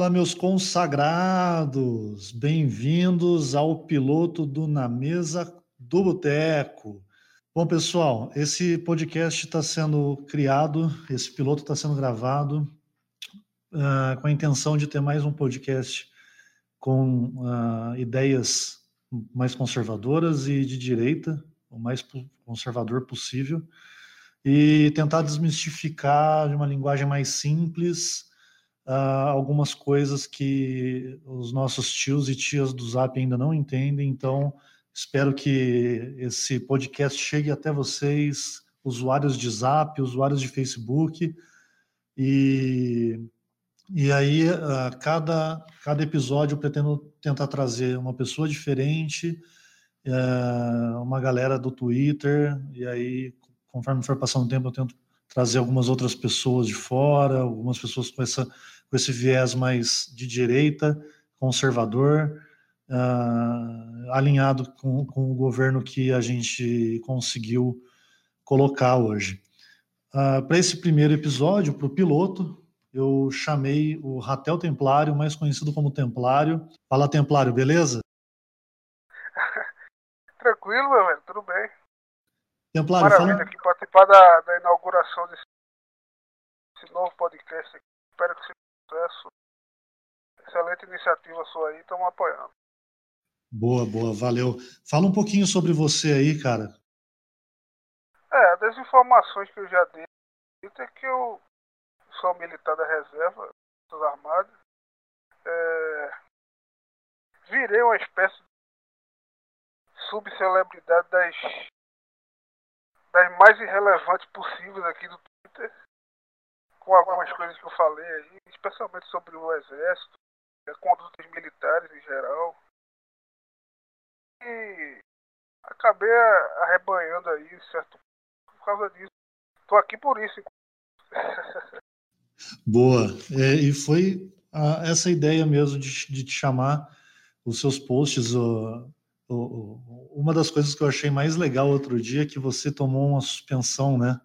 Fala, meus consagrados! Bem-vindos ao piloto do Na Mesa do Boteco. Bom, pessoal, esse podcast está sendo criado, esse piloto está sendo gravado uh, com a intenção de ter mais um podcast com uh, ideias mais conservadoras e de direita, o mais conservador possível, e tentar desmistificar de uma linguagem mais simples uh, algumas coisas que os nossos tios e tias do Zap ainda não entendem. Então, espero que esse podcast chegue até vocês, usuários de Zap, usuários de Facebook, e, e aí uh, cada, cada episódio eu pretendo tentar trazer uma pessoa diferente, uh, uma galera do Twitter, e aí conforme for passando o tempo eu tento trazer algumas outras pessoas de fora, algumas pessoas com, essa, com esse viés mais de direita, conservador, uh, alinhado com, com o governo que a gente conseguiu colocar hoje. Uh, Para esse primeiro episódio, para o piloto, eu chamei o Ratel Templário, mais conhecido como Templário. Fala, Templário, beleza? Tranquilo, meu velho, tudo bem. Templário, Maravilha fala... aqui participar da, da inauguração desse, desse, novo podcast. Espero que um sucesso. Excelente iniciativa sua aí, estamos apoiando. Boa, boa, valeu. Fala um pouquinho sobre você aí, cara. É, das informações que eu já dei, é que eu sou militar da reserva, dos armados. É, virei uma espécie de subcelebridade das das mais irrelevantes possíveis aqui do Twitter, com algumas coisas que eu falei aí, especialmente sobre o exército, a conduta dos militares em geral. E acabei arrebanhando aí, certo? Por causa disso. Tô aqui por isso. Boa. É, e foi a, essa ideia mesmo de, de te chamar os seus posts, uma das coisas que eu achei mais legal outro dia é que você tomou uma suspensão, né?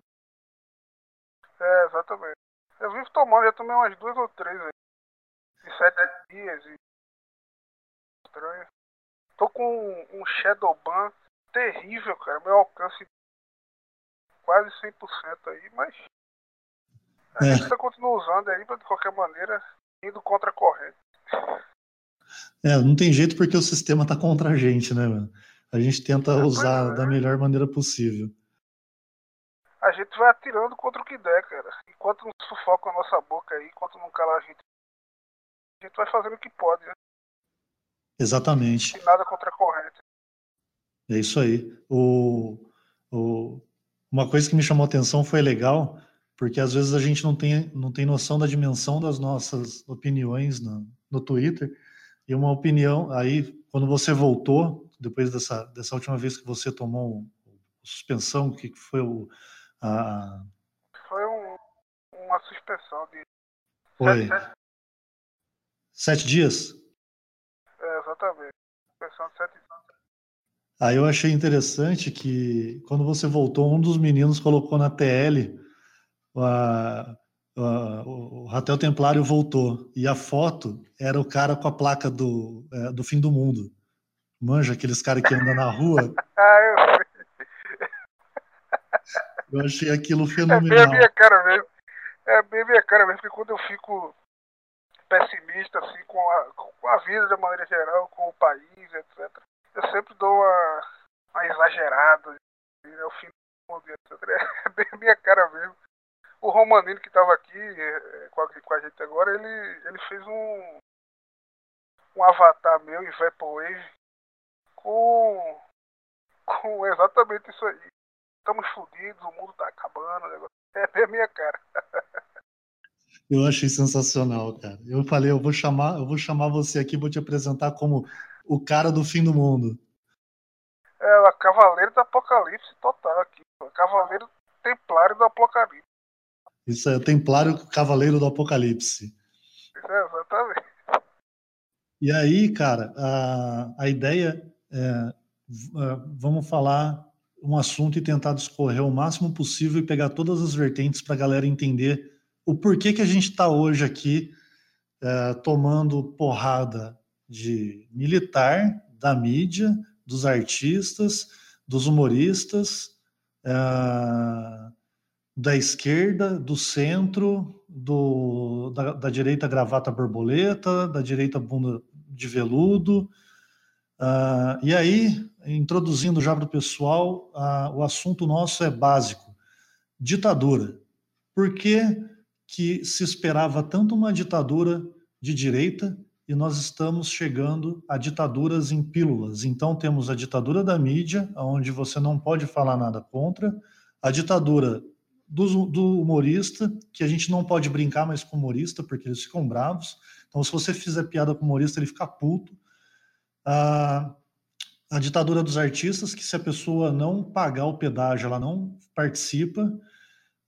É, exatamente. Eu vivo tomando, já tomei umas duas ou três aí. De sete dias e. Estranho. Tô com um Shadow Ban terrível, cara. Meu alcance quase 100% aí, mas. A é. gente tá continua usando aí, mas de qualquer maneira, indo contra a corrente. É, não tem jeito porque o sistema está contra a gente, né, mano? A gente tenta é, usar é. da melhor maneira possível. Gente vai atirando contra o que der, cara. Enquanto não sufoca a nossa boca aí, enquanto não cala a gente, a gente vai fazendo o que pode, né? Exatamente. E nada contra a corrente. É isso aí. O, o, uma coisa que me chamou a atenção foi legal, porque às vezes a gente não tem, não tem noção da dimensão das nossas opiniões no, no Twitter. E uma opinião, aí, quando você voltou, depois dessa, dessa última vez que você tomou suspensão, que foi o. A... Foi um, uma suspensão de. Foi. Sete, sete dias? É, exatamente. Suspensão de sete dias. Aí eu achei interessante que quando você voltou, um dos meninos colocou na TL a, o Ratel Templário voltou e a foto era o cara com a placa do, é, do fim do mundo. Manja aqueles caras que andam na rua. Eu achei aquilo fenomenal. É bem a minha cara mesmo. É bem a minha cara mesmo, porque quando eu fico pessimista assim, com, a, com a vida de maneira geral, com o país, etc., eu sempre dou uma, uma exagerada. Né, o fim do mundo, etc. É bem a minha cara mesmo o Romanino que estava aqui é, com a, com a, gente agora, ele, ele fez um, um avatar meu em Vaporwave com, com exatamente isso aí. Estamos fodidos, o mundo está acabando, é a minha cara. Eu achei sensacional, cara. Eu falei, eu vou chamar, eu vou chamar você aqui, vou te apresentar como o cara do fim do mundo. É, o Cavaleiro do Apocalipse total aqui. O Cavaleiro Templário do Apocalipse. Isso é o Templário Cavaleiro do Apocalipse. É, exatamente. E aí, cara, a, a ideia é, vamos falar um assunto e tentar discorrer o máximo possível e pegar todas as vertentes para a galera entender o porquê que a gente está hoje aqui é, tomando porrada de militar, da mídia, dos artistas, dos humoristas, é, da esquerda, do centro, do, da, da, direita gravata borboleta, da direita bunda de veludo. Uh, e aí, introduzindo já para o pessoal, uh, o assunto nosso é básico: ditadura. Por que, que se esperava tanto uma ditadura de direita e nós estamos chegando a ditaduras em pílulas? Então, temos a ditadura da mídia, onde você não pode falar nada contra, a ditadura do, do, humorista, que a gente não pode brincar mais com humorista, porque eles ficam bravos. Então, se você fizer piada com humorista, ele fica puto. A, a ditadura dos artistas, que se a pessoa não pagar o pedágio, ela não participa.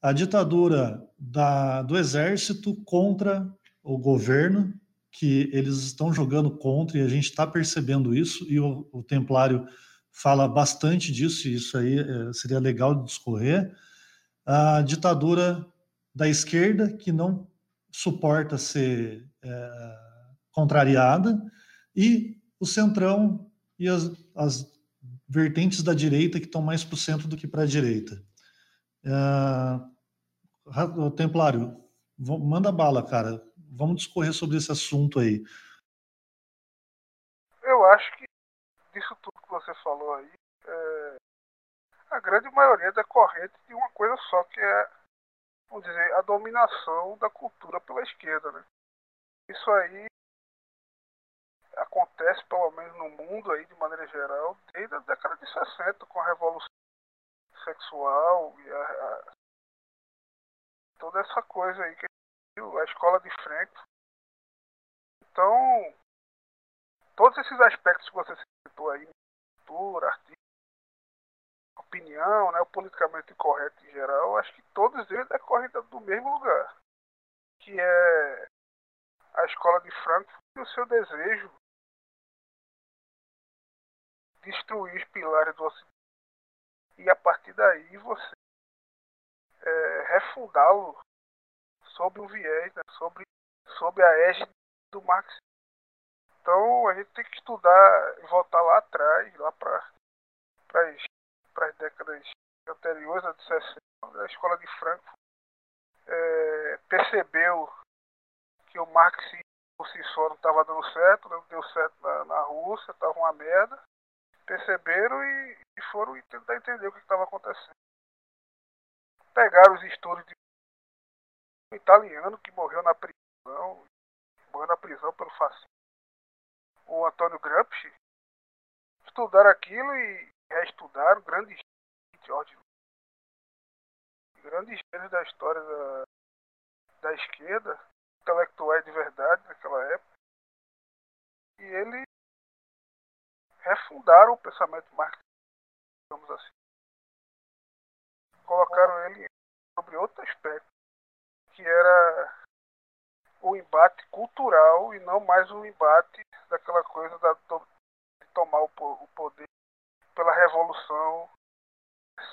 A ditadura da, do exército contra o governo, que eles estão jogando contra, e a gente está percebendo isso, e o, o Templário fala bastante disso, e isso aí é, seria legal de discorrer a ditadura da esquerda, que não suporta ser é, contrariada, e o centrão e as, as, vertentes da direita que estão mais para o centro do que para a direita. O Templário, manda bala, cara. Vamos discorrer sobre esse assunto aí. Eu acho que disso tudo que você falou aí, é, a grande maioria é decorrente de uma coisa só, que é, vamos dizer, a dominação da cultura pela esquerda. Né? Isso aí acontece, pelo menos no mundo, aí, de maneira geral, desde a década de 60, com a revolução sexual e a, a, toda essa coisa aí que a escola de Frankfurt. Então, todos esses aspectos que você citou aí, cultura, artista, opinião, né, o politicamente correto em geral, acho que todos eles decorrem do mesmo lugar, que é a escola de Frankfurt e o seu desejo de destruir os pilares do Ocidente e a partir daí você é, refundá-lo sob um viés, né, sobre, sob a égide do marxismo. Então a gente tem que estudar e voltar lá atrás, lá para as décadas anteriores, a de 60, a escola de Frankfurt é, percebeu que o marxismo por si só não estava dando certo, não deu certo na, na Rússia, estava uma merda. Perceberam e, e foram tentar entender o que estava acontecendo. Pegaram os estudos de um italiano que morreu na prisão, morreu na prisão pelo fascismo, o Antônio Gramsci, estudaram aquilo e reestudaram grandes George grandes gênios da história da, da esquerda, intelectuais de verdade naquela época, e eles refundaram o pensamento marxista, digamos assim. Colocaram ele sobre outro aspecto, que era o embate cultural e não mais o embate daquela coisa da, de tomar o poder pela revolução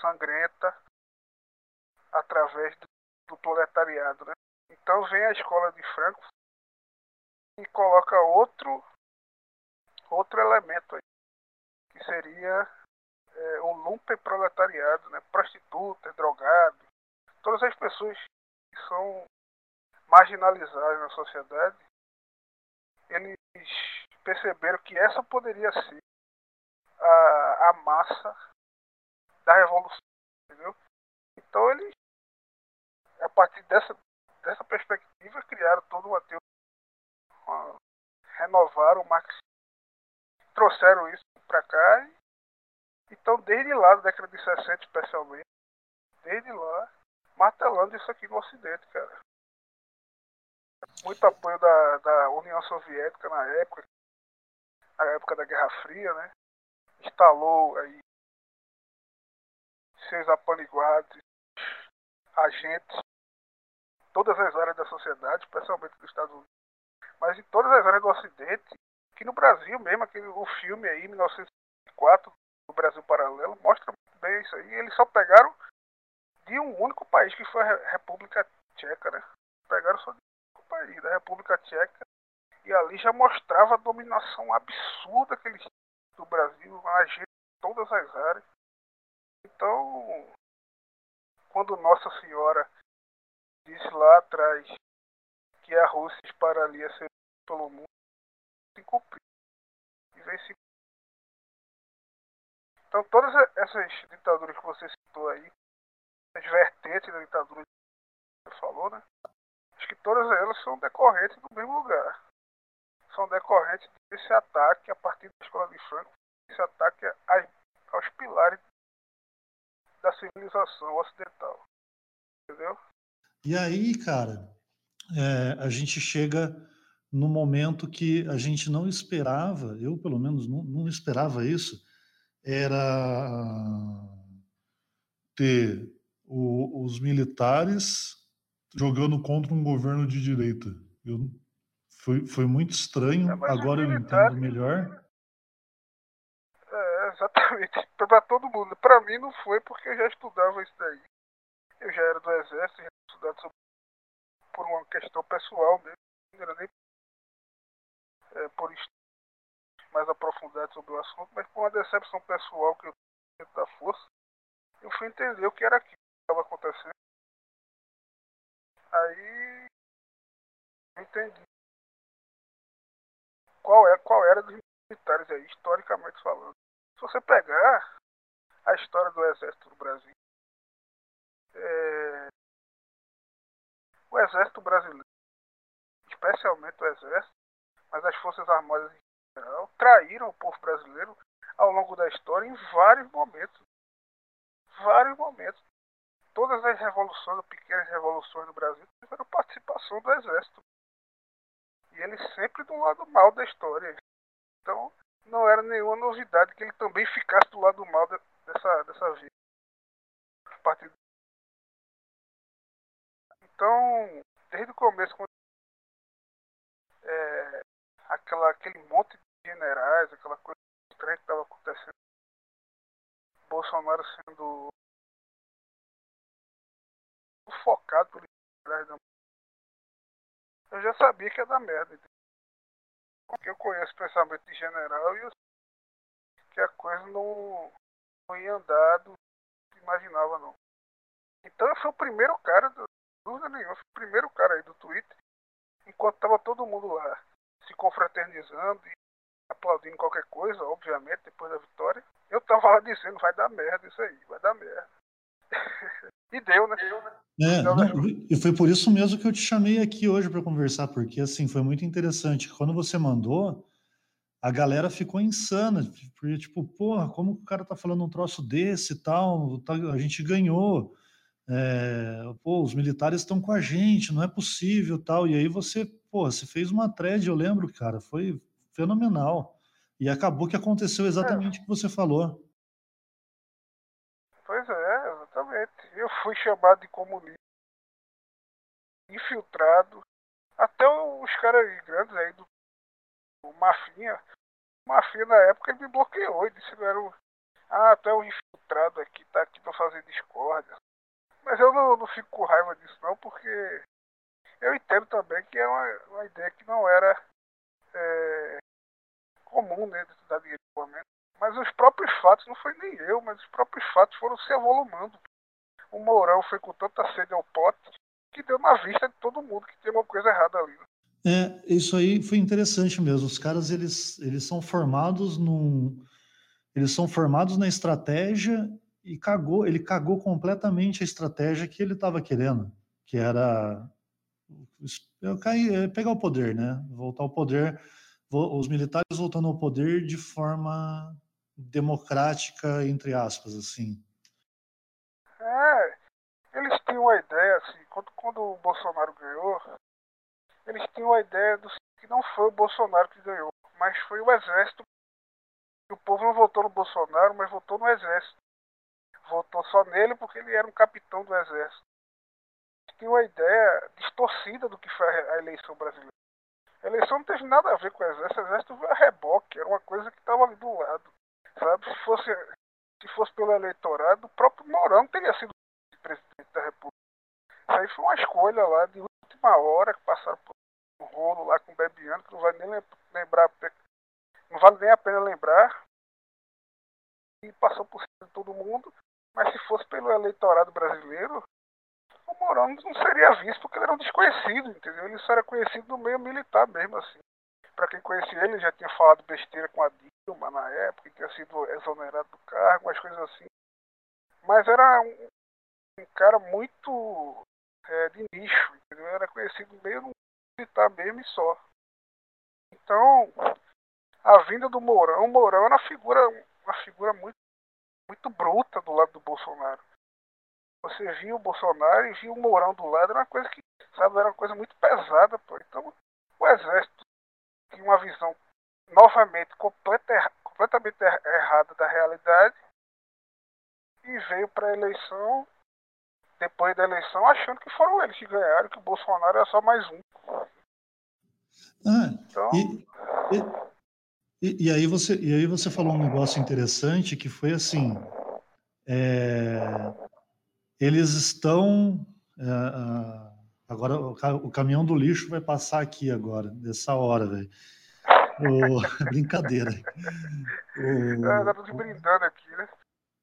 sangrenta através do, do proletariado. Né? Então vem a escola de Frankfurt e coloca outro outro elemento aí, que seria é, o lumpen proletariado, né? prostitutas, todas as pessoas que são marginalizadas na sociedade, eles perceberam que essa poderia ser a, a massa da revolução, entendeu? Então eles, a partir dessa, dessa perspectiva, criaram uma teoria, uma, renovaram o marxismo, trouxeram isso para cá então desde lá, da década de 60 especialmente, desde lá, martelando isso aqui no Ocidente, cara. Muito apoio da, da União Soviética na época, na época da Guerra Fria, né? instalou aí seus apaniguados, agentes, todas as áreas da sociedade, especialmente dos Estados Unidos, mas em todas as áreas do Ocidente, que no Brasil mesmo, aquele, o filme aí, 1904, do Brasil Paralelo, mostra muito bem isso aí. Eles só pegaram de um único país, que foi a República Tcheca, né? Pegaram só de um único país, da República Tcheca, E ali já mostrava a dominação absurda que eles tinham do Brasil, agir em todas as áreas. Então, quando Nossa Senhora disse lá atrás que a Rússia espararia pelo mundo, se Então todas essas ditaduras que você citou aí, as vertentes da ditadura que você falou, né? Acho que todas elas são decorrentes do mesmo lugar. São decorrentes desse ataque a partir da escola de Franco, esse ataque aos pilares da civilização ocidental. Entendeu? E aí, cara, é, a gente chega no momento que a gente não esperava, eu pelo menos não, não esperava isso, era ter o, os militares jogando contra um governo de direita. Eu, foi, foi muito estranho, é, agora eu entendo melhor. É, exatamente, para todo mundo. Para mim não foi porque eu já estudava isso daí. Eu já era do exército, já estudado sobre, por uma questão pessoal mesmo, não era nem é, por mais aprofundado sobre o assunto, mas por uma decepção pessoal que eu tinha da força, eu fui entender o que era aquilo que estava acontecendo. Aí eu entendi qual, é, qual era dos militares aí, historicamente falando. Se você pegar a história do exército do Brasil, é, o exército brasileiro, especialmente o exército, mas as Forças Armadas em geral, traíram o povo brasileiro ao longo da história em vários momentos. Vários momentos. Todas as revoluções, pequenas revoluções no Brasil, tiveram participação do Exército. E ele sempre do lado mal da história. Então, não era nenhuma novidade que ele também ficasse do lado mal dessa, dessa vida. Então, desde o começo, quando é, aquela, aquele monte de generais, aquela coisa estranha que estava acontecendo. Bolsonaro sendo focado por generais da Eu já sabia que ia dar merda. Porque eu conheço o pensamento de general e eu que a coisa não, não ia andar do que imaginava não. Então eu fui o primeiro cara, dúvida nenhuma, fui o primeiro cara aí do Twitter, enquanto tava todo mundo lá se confraternizando e aplaudindo qualquer coisa, obviamente, depois da vitória. Eu tava lá dizendo, vai dar merda isso aí, vai dar merda. e deu, né? É, não, e foi por isso mesmo que eu te chamei aqui hoje para conversar, porque assim foi muito interessante. Quando você mandou, a galera ficou insana, porque tipo, porra, como o cara tá falando um troço desse e tal, tá, a gente ganhou, é, pô, os militares estão com a gente, não é possível tal. E aí você pô, você fez uma thread, eu lembro, cara, foi fenomenal. E acabou que aconteceu exatamente o que você falou. Pois é, exatamente. Eu fui chamado de comunista, infiltrado. Até os caras grandes aí do, do Mafinha. O Mafinha na época ele me bloqueou. Ele disse que era o. Ah, até o infiltrado aqui, tá aqui pra fazer discórdia. Mas eu não, não fico com raiva disso não, porque eu entendo também que é uma, uma ideia que não era é, comum dentro da cidade de Mas os próprios fatos, não foi nem eu, mas os próprios fatos foram se evolumando. O Mourão foi com tanta sede ao pote que deu na vista de todo mundo que tem uma coisa errada ali. Né? É, isso aí foi interessante mesmo. Os caras eles, eles são formados num, eles são formados na estratégia e cagou, ele cagou completamente a estratégia que ele estava querendo, que era eu caí, é pegar o poder, né? Voltar ao poder, os militares voltando ao poder de forma democrática, entre aspas, assim. É, eles tinham a ideia, assim, quando, quando o Bolsonaro ganhou, eles tinham a ideia do que não foi o Bolsonaro que ganhou, mas foi o exército. E o povo não votou no Bolsonaro, mas votou no exército. Votou só nele porque ele era um capitão do exército tinha uma ideia distorcida do que foi a eleição brasileira. A eleição não teve nada a ver com o exército, o exército veio a reboque, era uma coisa que estava ali do lado. Sabe? Se fosse, se fosse pelo eleitorado, o próprio Mourão teria sido presidente da República. Isso aí foi uma escolha lá de última hora que passaram por. um rolo lá com o Bebiano, que não vai nem lembrar, não vale nem a pena lembrar. E passou por cima de todo mundo. Mas se fosse pelo eleitorado brasileiro, o não seria visto porque ele era um desconhecido, entendeu? Ele só era conhecido no meio militar mesmo, assim. Para quem conhecia ele, ele já tinha falado besteira com a Dilma na época, tinha sido exonerado do cargo, umas coisas assim. Mas era um, um cara muito é, de nicho, entendeu? Era conhecido meio no militar mesmo e só. Então, a vinda do Mourão, o Mourão era uma figura, uma figura muito, muito bruta do lado do Bolsonaro. Você via o Bolsonaro e via o Mourão do lado, era uma coisa que, sabe, era uma coisa muito pesada, pô. Então, o exército tinha uma visão novamente completa, completamente er, errada da realidade e veio para a eleição depois da eleição achando que foram eles que ganharam, que o Bolsonaro era só mais um. Ah, então... e, e, e, aí você, e aí você falou um negócio interessante que foi assim: é, eles estão. É, agora o, caminhão do lixo vai passar aqui agora, nessa hora, velho. brincadeira. O, é, tá brindando aqui, né?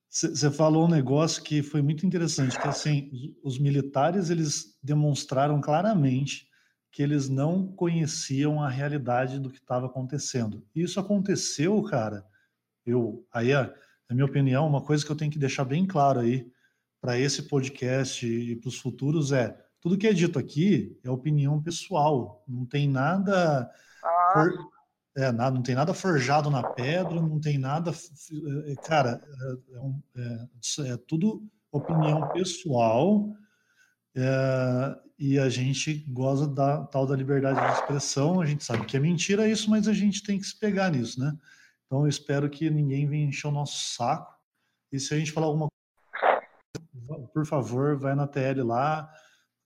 Você falou um negócio que foi muito interessante, que assim, os militares eles demonstraram claramente que eles não conheciam a realidade do que estava acontecendo. E isso aconteceu, cara. Eu, aí, na minha opinião, uma coisa que eu tenho que deixar bem claro aí para esse podcast e para os futuros é tudo que é dito aqui é opinião pessoal, não tem nada ah. for, é, nada, não tem nada forjado na pedra, não tem nada. É, cara, é, é, é, é tudo opinião pessoal é, e a gente goza da tal da liberdade de expressão. A gente sabe que é mentira isso, mas a gente tem que se pegar nisso, né? Então eu espero que ninguém venha encher o nosso saco. E se a gente falar alguma coisa, por favor, vai na TL lá,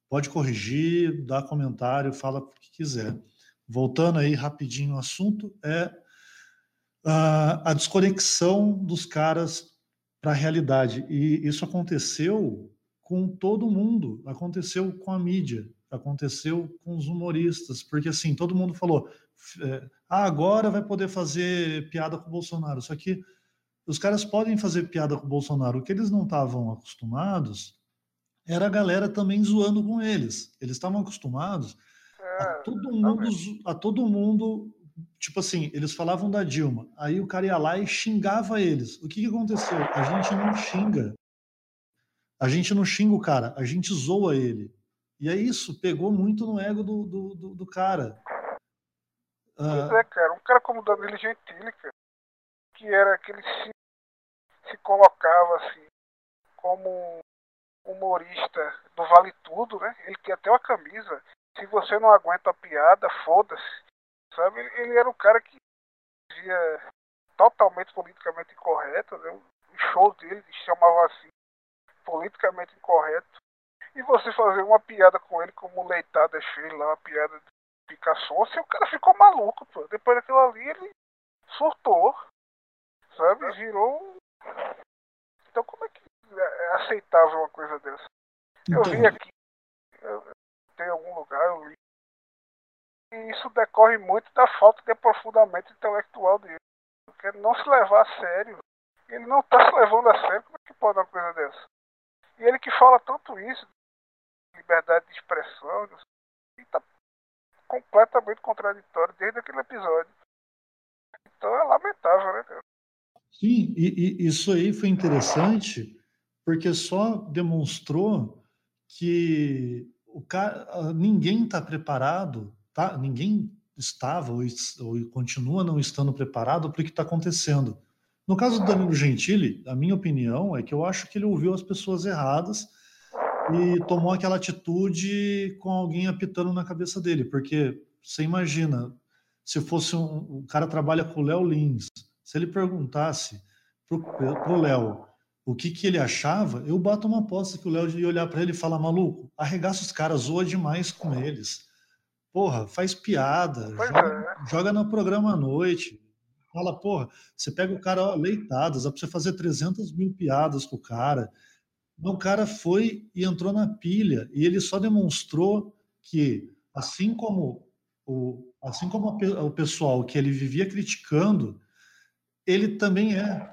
pode corrigir, dá comentário, fala o que quiser voltando aí rapidinho ao assunto, é a, a desconexão dos caras para a realidade. E isso aconteceu com todo mundo, aconteceu com a mídia, aconteceu com os humoristas, porque assim, todo mundo falou, é, ah, agora vai poder fazer piada com o Bolsonaro. Só que os caras podem fazer piada com o Bolsonaro. O que eles não estavam acostumados era a galera também zoando com eles. Eles estavam acostumados a é, todo mundo, a todo mundo, tipo assim, eles falavam da Dilma, aí o cara ia lá e xingava eles. O que, que aconteceu? A gente não xinga. A gente não xinga o cara, a gente zoa ele. E é isso, pegou muito no ego do, do, do, do cara. Pois uh... é, cara, um cara como o Danilo Gentili, cara, que era aquele se, se colocava assim como humorista do Vale Tudo, né? Ele tinha até uma camisa se você não aguenta a piada, foda-se. Sabe? Ele era um cara que via totalmente politicamente incorreto, né? O show dele chamava assim, politicamente incorreto. E você fazer uma piada com ele como Leitada fez lá, uma piada de picação, se o cara ficou maluco, pô. Depois daquilo ali ele surtou, sabe? Virou. Então como é que é aceitável uma coisa dessa? Eu vi então. aqui, em algum lugar, eu li. E isso decorre muito da falta de aprofundamento intelectual dele. Porque ele não se levar a sério. Ele não está se levando a sério. Como é que pode uma coisa dessa? E ele que fala tanto isso, liberdade de expressão, está completamente contraditório desde aquele episódio. Então é lamentável, né, cara? Sim, e, e isso aí foi interessante porque só demonstrou que o cara, ninguém está preparado, tá? ninguém estava ou, ou, continua não estando preparado para o que está acontecendo. No caso do Danilo Gentili, a minha opinião é que eu acho que ele ouviu as pessoas erradas e tomou aquela atitude com alguém apitando na cabeça dele, porque você imagina, se fosse um, um cara trabalha com o Léo Lins, se ele perguntasse para o Léo o que, que ele achava, eu bato uma aposta que o Léo ia olhar para ele e falar: maluco, arregaça os caras, zoa demais com eles. Porra, faz piada, joga, é. joga, no programa à noite. Fala, porra, você pega o cara ó, leitado, dá para você fazer 300 mil piadas com o cara. O cara foi e entrou na pilha, e ele só demonstrou que, assim como o, assim como a, o pessoal que ele vivia criticando, ele também é.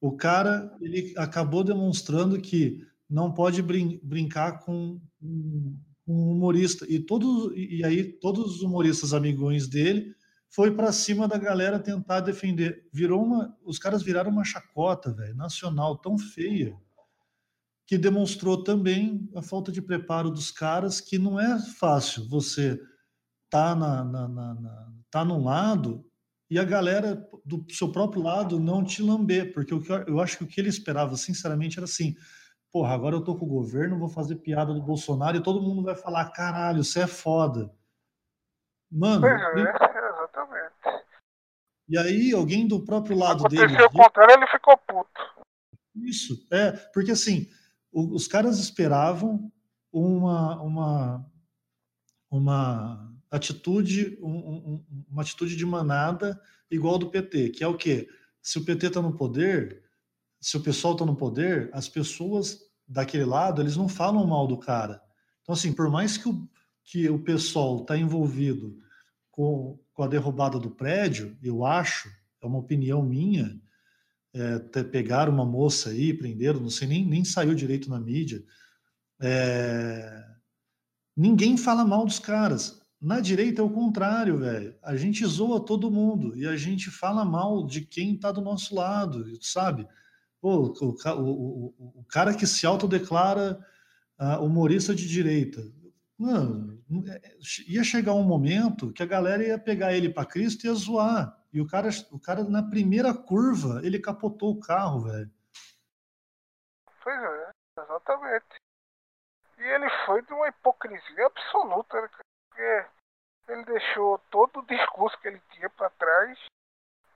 O cara, ele acabou demonstrando que não pode brin brincar com um, um humorista. E, todo, e aí todos os humoristas amigões dele foi para cima da galera tentar defender. Virou uma, os caras viraram uma chacota, velho, nacional tão feia que demonstrou também a falta de preparo dos caras, que não é fácil você tá na, na, na, na tá num lado e a galera do seu próprio lado não te lamber, porque o que eu, eu acho que o que ele esperava, sinceramente, era assim: porra, agora eu tô com o governo, vou fazer piada do Bolsonaro e todo mundo vai falar: caralho, você é foda. Mano. É, exatamente. E aí, alguém do próprio lado Aconteceu dele. Aconteceu o contrário, ele ficou puto. Isso, é, porque assim, os caras esperavam uma, uma, uma atitude, um, uma atitude de manada igual do PT, que é o quê? Se o PT está no poder, se o pessoal está no poder, as pessoas daquele lado, eles não falam mal do cara. Então, assim, por mais que o, que o pessoal está envolvido com, com a derrubada do prédio, eu acho, é uma opinião minha, é, pegaram uma moça aí, prenderam, não sei, nem, nem saiu direito na mídia. É, ninguém fala mal dos caras. Na direita é o contrário, velho. A gente zoa todo mundo e a gente fala mal de quem tá do nosso lado, sabe? Pô, o, o, o, o cara que se autodeclara uh, humorista de direita. Mano, é, ia chegar um momento que a galera ia pegar ele para Cristo e ia zoar. E o cara, o cara, na primeira curva, ele capotou o carro, velho. Pois é, exatamente. E ele foi de uma hipocrisia absoluta, né? Porque ele deixou todo o discurso que ele tinha para trás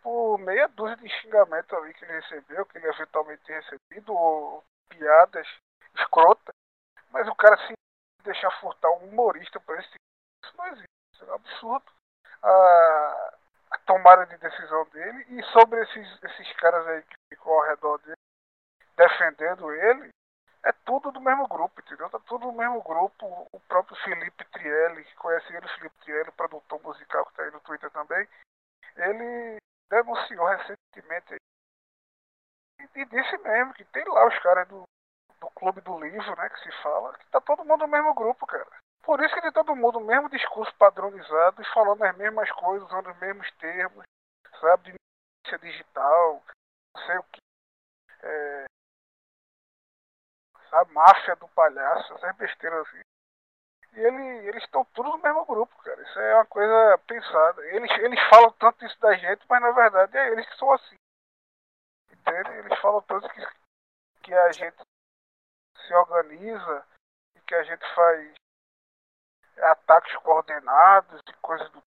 por meia dúzia de xingamentos ali que ele recebeu, que ele eventualmente tinha recebido, ou piadas escrotas. Mas o cara se deixar furtar um humorista por esse tipo, isso não existe. Isso é um absurdo. Ah, a tomada de decisão dele e sobre esses, esses caras aí que ficam ao redor dele defendendo ele, é tudo do mesmo grupo, entendeu? Tá tudo do mesmo grupo. O próprio Felipe Trielli, que conhece ele, Felipe Trielli, produtor musical que está aí no Twitter também, ele denunciou recentemente e, e disse mesmo que tem lá os caras do, do Clube do Livro, né, que se fala, que tá todo mundo no mesmo grupo, cara. Por isso que tem todo mundo o mesmo discurso padronizado e falando as mesmas coisas, usando os mesmos termos, sabe? De digital, não sei o que. É, sabe? Máfia do palhaço, essas besteiras assim. E ele, eles estão todos no mesmo grupo, cara. Isso é uma coisa pensada. Eles, eles falam tanto isso da gente, mas na verdade é eles que são assim. Entende? Eles falam tanto que, que a gente se organiza e que a gente faz ataques coordenados e coisas do.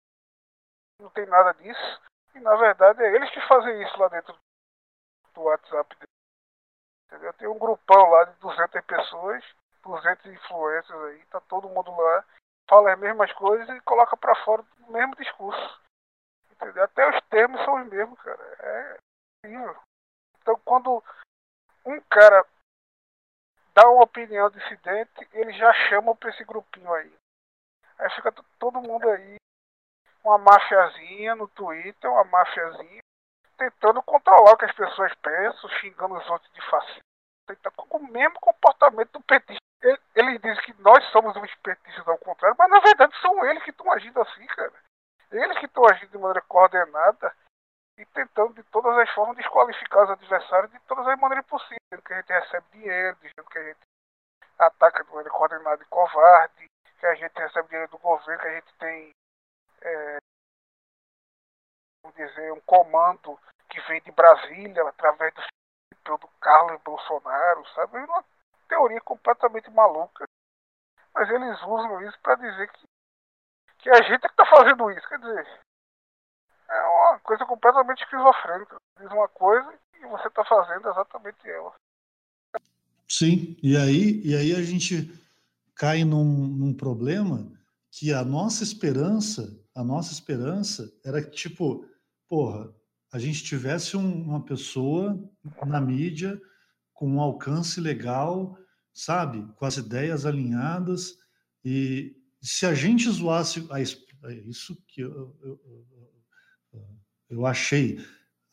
Não tem nada disso. E na verdade é eles que fazem isso lá dentro do WhatsApp. Entendeu? Tem um grupão lá de 200 pessoas, 200 influências aí, tá todo mundo lá, fala as mesmas coisas e coloca para fora o mesmo discurso. Entendeu? Até os termos são os mesmos, cara. É incrível. Então quando um cara dá uma opinião dissidente, ele já chama para esse grupinho aí. Aí fica todo mundo aí, uma mafiazinha no Twitter, uma mafiazinha, tentando controlar o que as pessoas pensam, xingando os outros de fascista. Tá com o mesmo comportamento do petista. Eles dizem que nós somos os petistas ao contrário, mas na verdade são eles que estão agindo assim, cara. Eles que estão agindo de maneira coordenada e tentando de todas as formas desqualificar os adversários de todas as maneiras possíveis, dizendo que a gente recebe dinheiro, dizendo que a gente ataca de maneira coordenada e covarde, que a gente recebe dinheiro do governo, que a gente tem, é, dizer, um comando que vem de Brasília, através do, do Carlos Bolsonaro, sabe? É uma teoria completamente maluca. Mas eles usam isso para dizer que, que a gente é que está fazendo isso. Quer dizer, é uma coisa completamente esquizofrênica. Diz uma coisa e você está fazendo exatamente ela. Sim, e aí, e aí a gente cai num, num problema que a nossa esperança, a nossa esperança era que, tipo, porra, a gente tivesse um, uma pessoa na mídia com um alcance legal, sabe, com as ideias alinhadas, e se a gente zoasse, a, é isso que eu, eu, eu, eu achei.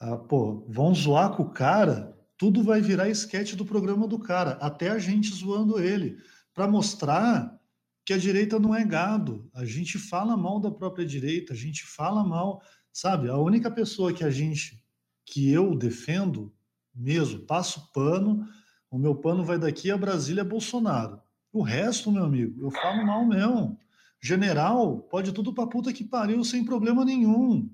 Ah, pô, vão zoar com o cara, tudo vai virar esquete do programa do cara, até a gente zoando ele, para mostrar que a direita não é gado. A gente fala mal da própria direita, a gente fala mal, sabe? A única pessoa que a gente, que eu defendo mesmo, passo pano, o meu pano vai daqui a Brasília Bolsonaro. O resto, meu amigo, eu falo mal mesmo. General, pode tudo pra puta que pariu sem problema nenhum.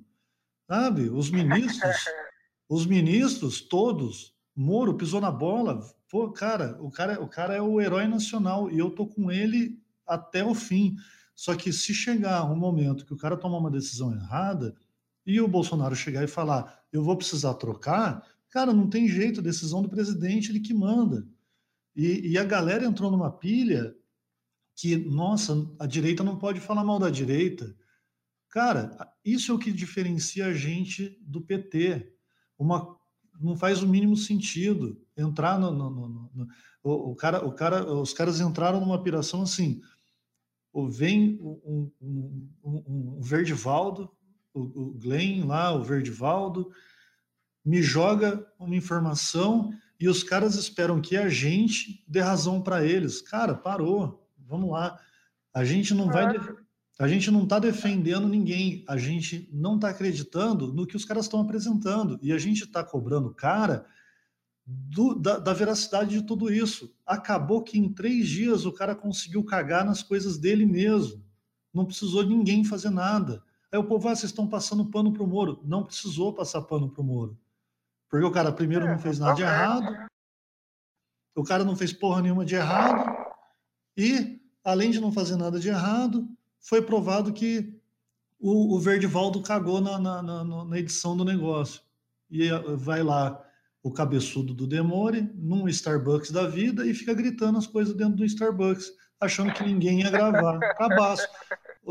Sabe? Os ministros, os ministros todos, Moro pisou na bola. Pô, cara, o cara, o cara é o herói nacional e eu tô com ele até o fim. Só que se chegar um momento que o cara tomar uma decisão errada e o Bolsonaro chegar e falar, eu vou precisar trocar, cara, não tem jeito, decisão do presidente ele que manda. E, e a galera entrou numa pilha que, nossa, a direita não pode falar mal da direita. Cara, isso é o que diferencia a gente do PT. Uma, não faz o mínimo sentido entrar no, no, no, no o, o, cara, o cara, os caras entraram numa piração assim. Ou vem um, um, um, um Verdivaldo, o, o Glenn lá, o Verdivaldo, me joga uma informação e os caras esperam que a gente dê razão para eles. Cara, parou. Vamos lá. A gente não vai a gente não está defendendo ninguém, a gente não está acreditando no que os caras estão apresentando e a gente está cobrando cara do, da, da, veracidade de tudo isso. Acabou que em três dias o cara conseguiu cagar nas coisas dele mesmo. Não precisou ninguém fazer nada. Aí o povo, ah, vocês estão passando pano para o Moro. Não precisou passar pano para o Moro. Porque o cara, primeiro, não fez nada de errado, o cara não fez porra nenhuma de errado, e, além de não fazer nada de errado, foi provado que o, o Verdivaldo cagou na, na, na, na edição do negócio. E vai lá o cabeçudo do Demore num Starbucks da vida e fica gritando as coisas dentro do Starbucks, achando que ninguém ia gravar. Cabaço.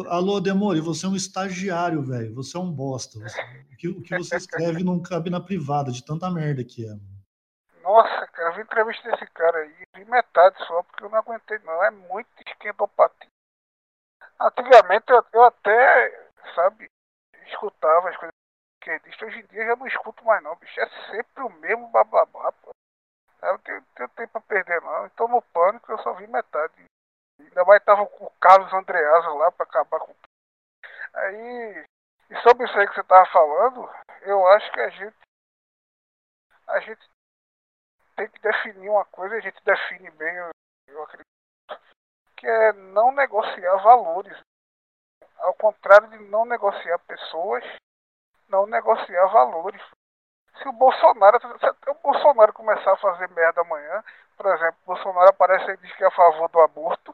Alô, Demore, você é um estagiário, velho. Você é um bosta. Você, o, que, o, que, você escreve não cabe na privada, de tanta merda que é. Nossa, cara, eu vi entrevista desse cara aí, vi metade só, porque eu não aguentei, não. É muito esquentopatia. Antigamente eu, eu até, sabe, escutava as coisas esquerdistas. Hoje em dia eu já não escuto mais, não, bicho. É sempre o mesmo bababá, pô. Eu não tenho, tenho tempo pra perder, não. Então no pânico eu só vi metade. Ainda mais tava com o Carlos Andreasa lá para acabar com. Aí. E sobre isso aí que você tava falando, eu acho que a gente. A gente tem que definir uma coisa, a gente define bem, eu, eu acredito, que é não negociar valores. Ao contrário de não negociar pessoas, não negociar valores. Se o Bolsonaro, se o Bolsonaro começar a fazer merda amanhã, por exemplo, Bolsonaro aparece e diz que é a favor do aborto,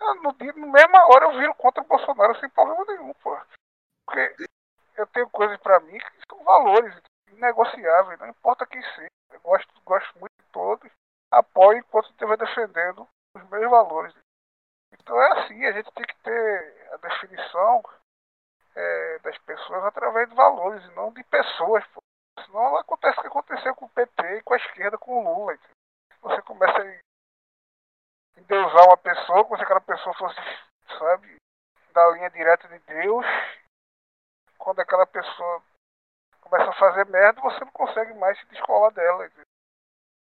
no, no mesma hora eu viro contra o Bolsonaro sem problema nenhum, pô. Porque eu tenho coisas para mim que são valores negociáveis, não importa quem seja. Eu gosto, gosto muito de todos, apoio enquanto estiver defendendo os meus valores. Então é assim, a gente tem que ter a definição é, das pessoas através de valores e não de pessoas. Pô. Senão acontece o que aconteceu com o PT e com a esquerda, com o Lula. Você começa a endeusar uma pessoa, como se aquela pessoa fosse, sabe, da linha direta de Deus. Quando aquela pessoa começa a fazer merda, você não consegue mais se descolar dela.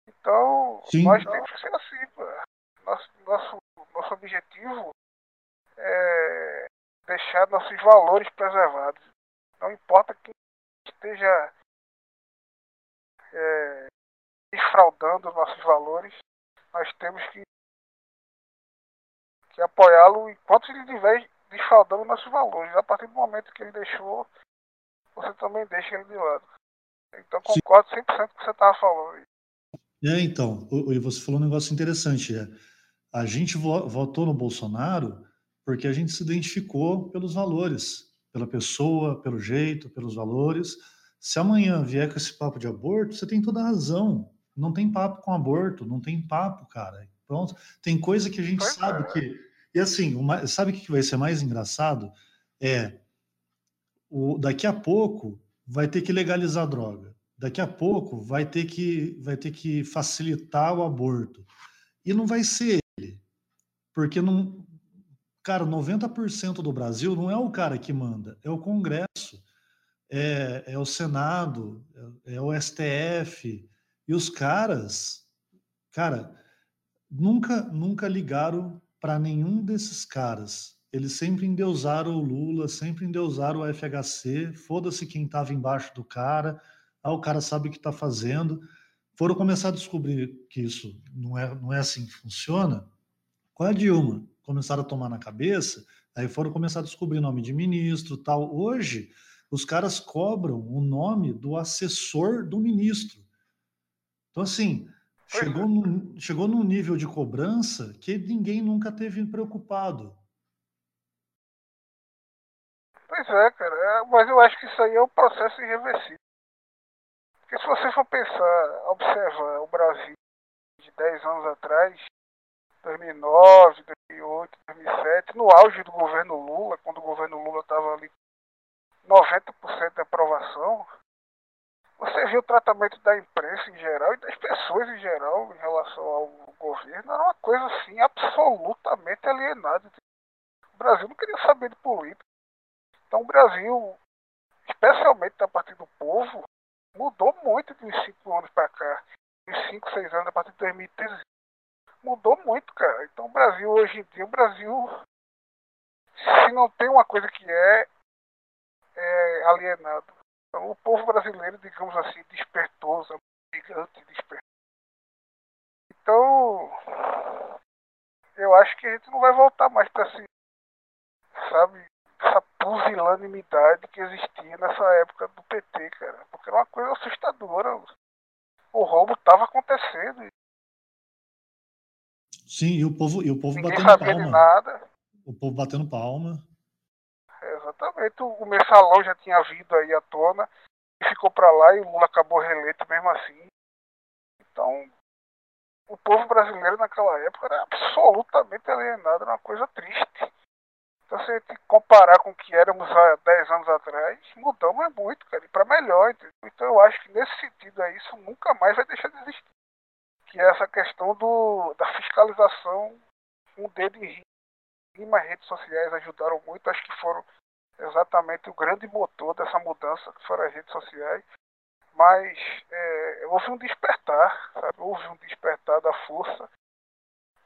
Então, Sim. nós temos que ser assim, pô. Nosso, nosso, nosso objetivo é deixar nossos valores preservados. Não importa quem esteja é, defraudando nossos valores, nós temos que que apoiá-lo enquanto ele estiver desfaldando nossos valores. A partir do momento que ele deixou, você também deixa ele de lado. Então concordo 100% com o que você estava falando. É, então, você falou um negócio interessante. É, a gente votou no Bolsonaro porque a gente se identificou pelos valores, pela pessoa, pelo jeito, pelos valores. Se amanhã vier com esse papo de aborto, você tem toda a razão. Não tem papo com aborto, não tem papo, cara. Pronto. Tem coisa que a gente sabe que. E assim, uma, sabe o que vai ser mais engraçado? É o, daqui a pouco vai ter que legalizar a droga. Daqui a pouco vai ter que, vai ter que facilitar o aborto. E não vai ser ele. Porque não, cara, 90% do Brasil não é o cara que manda, é o Congresso, é, é o Senado, é, é o STF. E os caras, cara, nunca, nunca ligaram para nenhum desses caras. Eles sempre endeusaram o Lula, sempre endeusaram o FHC, foda-se quem estava embaixo do cara, ah, o cara sabe o que está fazendo. Foram começar a descobrir que isso não é, não é assim que funciona com a Dilma. Começaram a tomar na cabeça, aí foram começar a descobrir nome de ministro tal. Hoje, os caras cobram o nome do assessor do ministro. Então, assim, chegou, no, chegou num nível de cobrança que ninguém nunca teve preocupado. Pois é, cara. É, mas eu acho que isso aí é um processo irreversível. Porque se você for pensar, observar o Brasil de 10 anos atrás, 2009, 2008, 2007, no auge do governo Lula, quando o governo Lula estava ali 90% de aprovação, você viu o tratamento da imprensa em geral e das pessoas em geral em relação ao governo, era uma coisa assim absolutamente alienada. O Brasil não queria saber de política. Então o Brasil, especialmente da parte do povo, mudou muito de uns 5 anos para cá. Uns 5, 6 anos, a partir de 2013. Mudou muito, cara. Então o Brasil, hoje em dia, o Brasil, se não tem uma coisa que é, é alienado. Então o povo brasileiro, digamos assim, despertou, gigante despertou. Então, eu acho que a gente não vai voltar mais para se, sabe, essa pusilanimidade que existia nessa época do PT, cara. Porque era uma coisa assustadora. O roubo estava acontecendo. Sim, e o povo, e o povo Ninguém batendo palma. nada. O povo batendo palma. É, exatamente. O mensalão já tinha vindo aí à tona e ficou para lá e o Lula acabou reeleito mesmo assim. Então, o povo brasileiro naquela época era absolutamente alienado, era uma coisa triste. Então, se a gente comparar com o que éramos há 10 anos atrás, mudamos muito, cara, e para melhor. Entendeu? Então, eu acho que nesse sentido aí, isso nunca mais vai deixar de existir. Que é essa questão do, da fiscalização, um dedo em rima, redes sociais ajudaram muito, acho que foram exatamente o grande motor dessa mudança, que foram as redes sociais. Mas é, houve um despertar, sabe? houve um despertar da força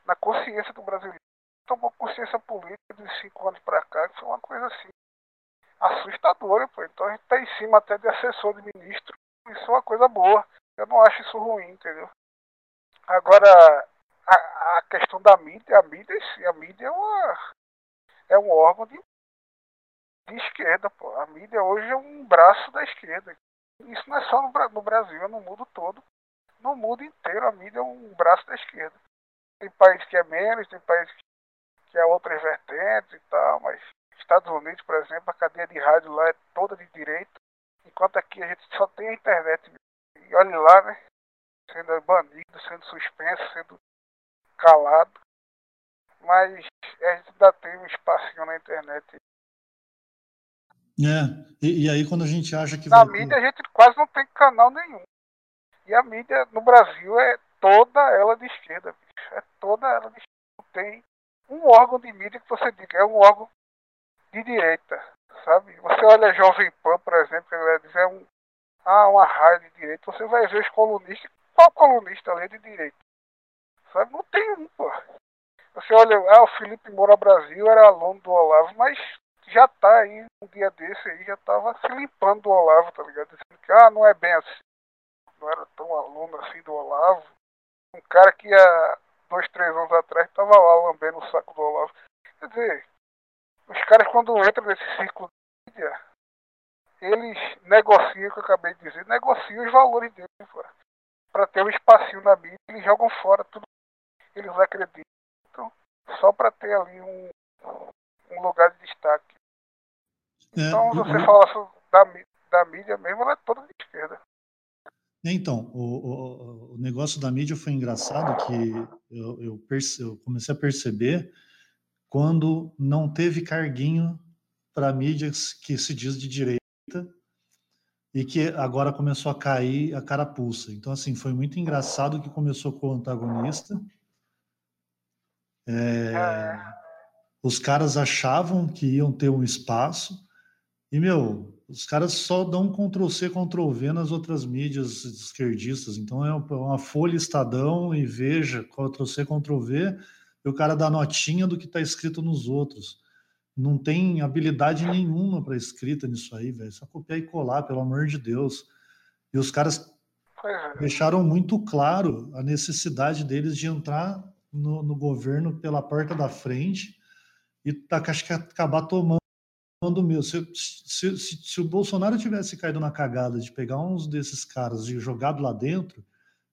na consciência do brasileiro tomou consciência política de cinco anos para cá, que foi uma coisa assim assustadora, pô. Então a gente tá em cima até de assessor de ministro. Isso é uma coisa boa. Eu não acho isso ruim, entendeu? Agora, a, a questão da mídia, a mídia, a mídia é, uma, é um órgão de, de esquerda, pô. A mídia hoje é um braço da esquerda. Isso não é só no, Brasil, é no mundo todo. No mundo inteiro, a mídia é um braço da esquerda. Tem país que é menos, tem país que é outras vertentes e tal, mas Estados Unidos, por exemplo, a cadeia de rádio lá é toda de direito, enquanto aqui a gente só tem a internet. E olhe lá, né? Sendo banido, sendo suspenso, sendo calado. Mas a gente ainda tem um espacinho na internet. É, e, e aí quando a gente acha que. Na vai... mídia a gente quase não tem canal nenhum. E a mídia no Brasil é toda ela de esquerda, bicho. É toda ela de esquerda. Não tem um órgão de mídia que você diga, é um órgão de direita, sabe? Você olha Jovem Pan, por exemplo, que vai dizer um, ah, uma rádio de direita, você vai ver os colunistas, qual colunista ali é de direita? Sabe? Não tem um, pô. Você olha, ah, o Felipe Moura Brasil era aluno do Olavo, mas já tá aí, um dia desse aí, já tava se limpando do Olavo, tá ligado? Dizendo que, ah, não é bem assim. Não era tão aluno assim do Olavo. Um cara que ia dois, três anos atrás, estava lá lambendo o saco do Olavo. Quer dizer, os caras quando entram nesse ciclo de mídia, eles negociam, que eu acabei de dizer, negociam os valores deles, para ter um espacinho na mídia, eles jogam fora tudo eles acreditam, só para ter ali um, um lugar de destaque. É, então, você fala da, da mídia mesmo, ela é toda de esquerda. Então, o, o, o, negócio da mídia foi engraçado que eu, eu, perce, eu comecei a perceber quando não teve carguinho para mídias que se diz de direita e que agora começou a cair a carapuça. Então, assim, foi muito engraçado que começou com o antagonista. É, Os caras achavam que iam ter um espaço e, meu, os caras só dão Ctrl-C, Ctrl-V nas outras mídias esquerdistas. Então é uma folha Estadão e veja, Ctrl-C, Ctrl-V, e o cara dá notinha do que está escrito nos outros. Não tem habilidade nenhuma para escrita nisso aí, velho. Só copiar e colar, pelo amor de Deus. E os caras é. deixaram muito claro a necessidade deles de entrar no, no governo pela porta da frente e tá, acho que acabar tomando meu. Se, se, se, se, o Bolsonaro tivesse caído na cagada de pegar uns desses caras e jogado lá dentro,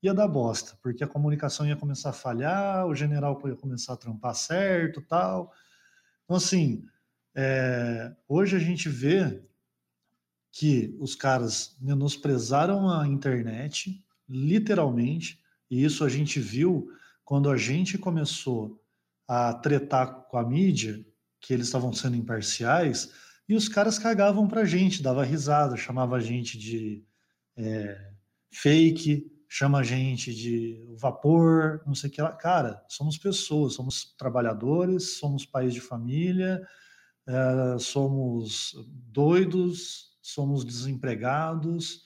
ia dar bosta, porque a comunicação ia começar a falhar, o general ia começar a trampar certo tal. Então, assim, é, hoje a gente vê que os caras menosprezaram a internet, literalmente, e isso a gente viu quando a gente começou a tretar com a mídia, que eles estavam sendo imparciais, e os caras cagavam pra gente, dava risada, chamava a gente de é, fake, chama a gente de vapor, não sei o que lá. Cara, somos pessoas, somos trabalhadores, somos pais de família, é, somos doidos, somos desempregados,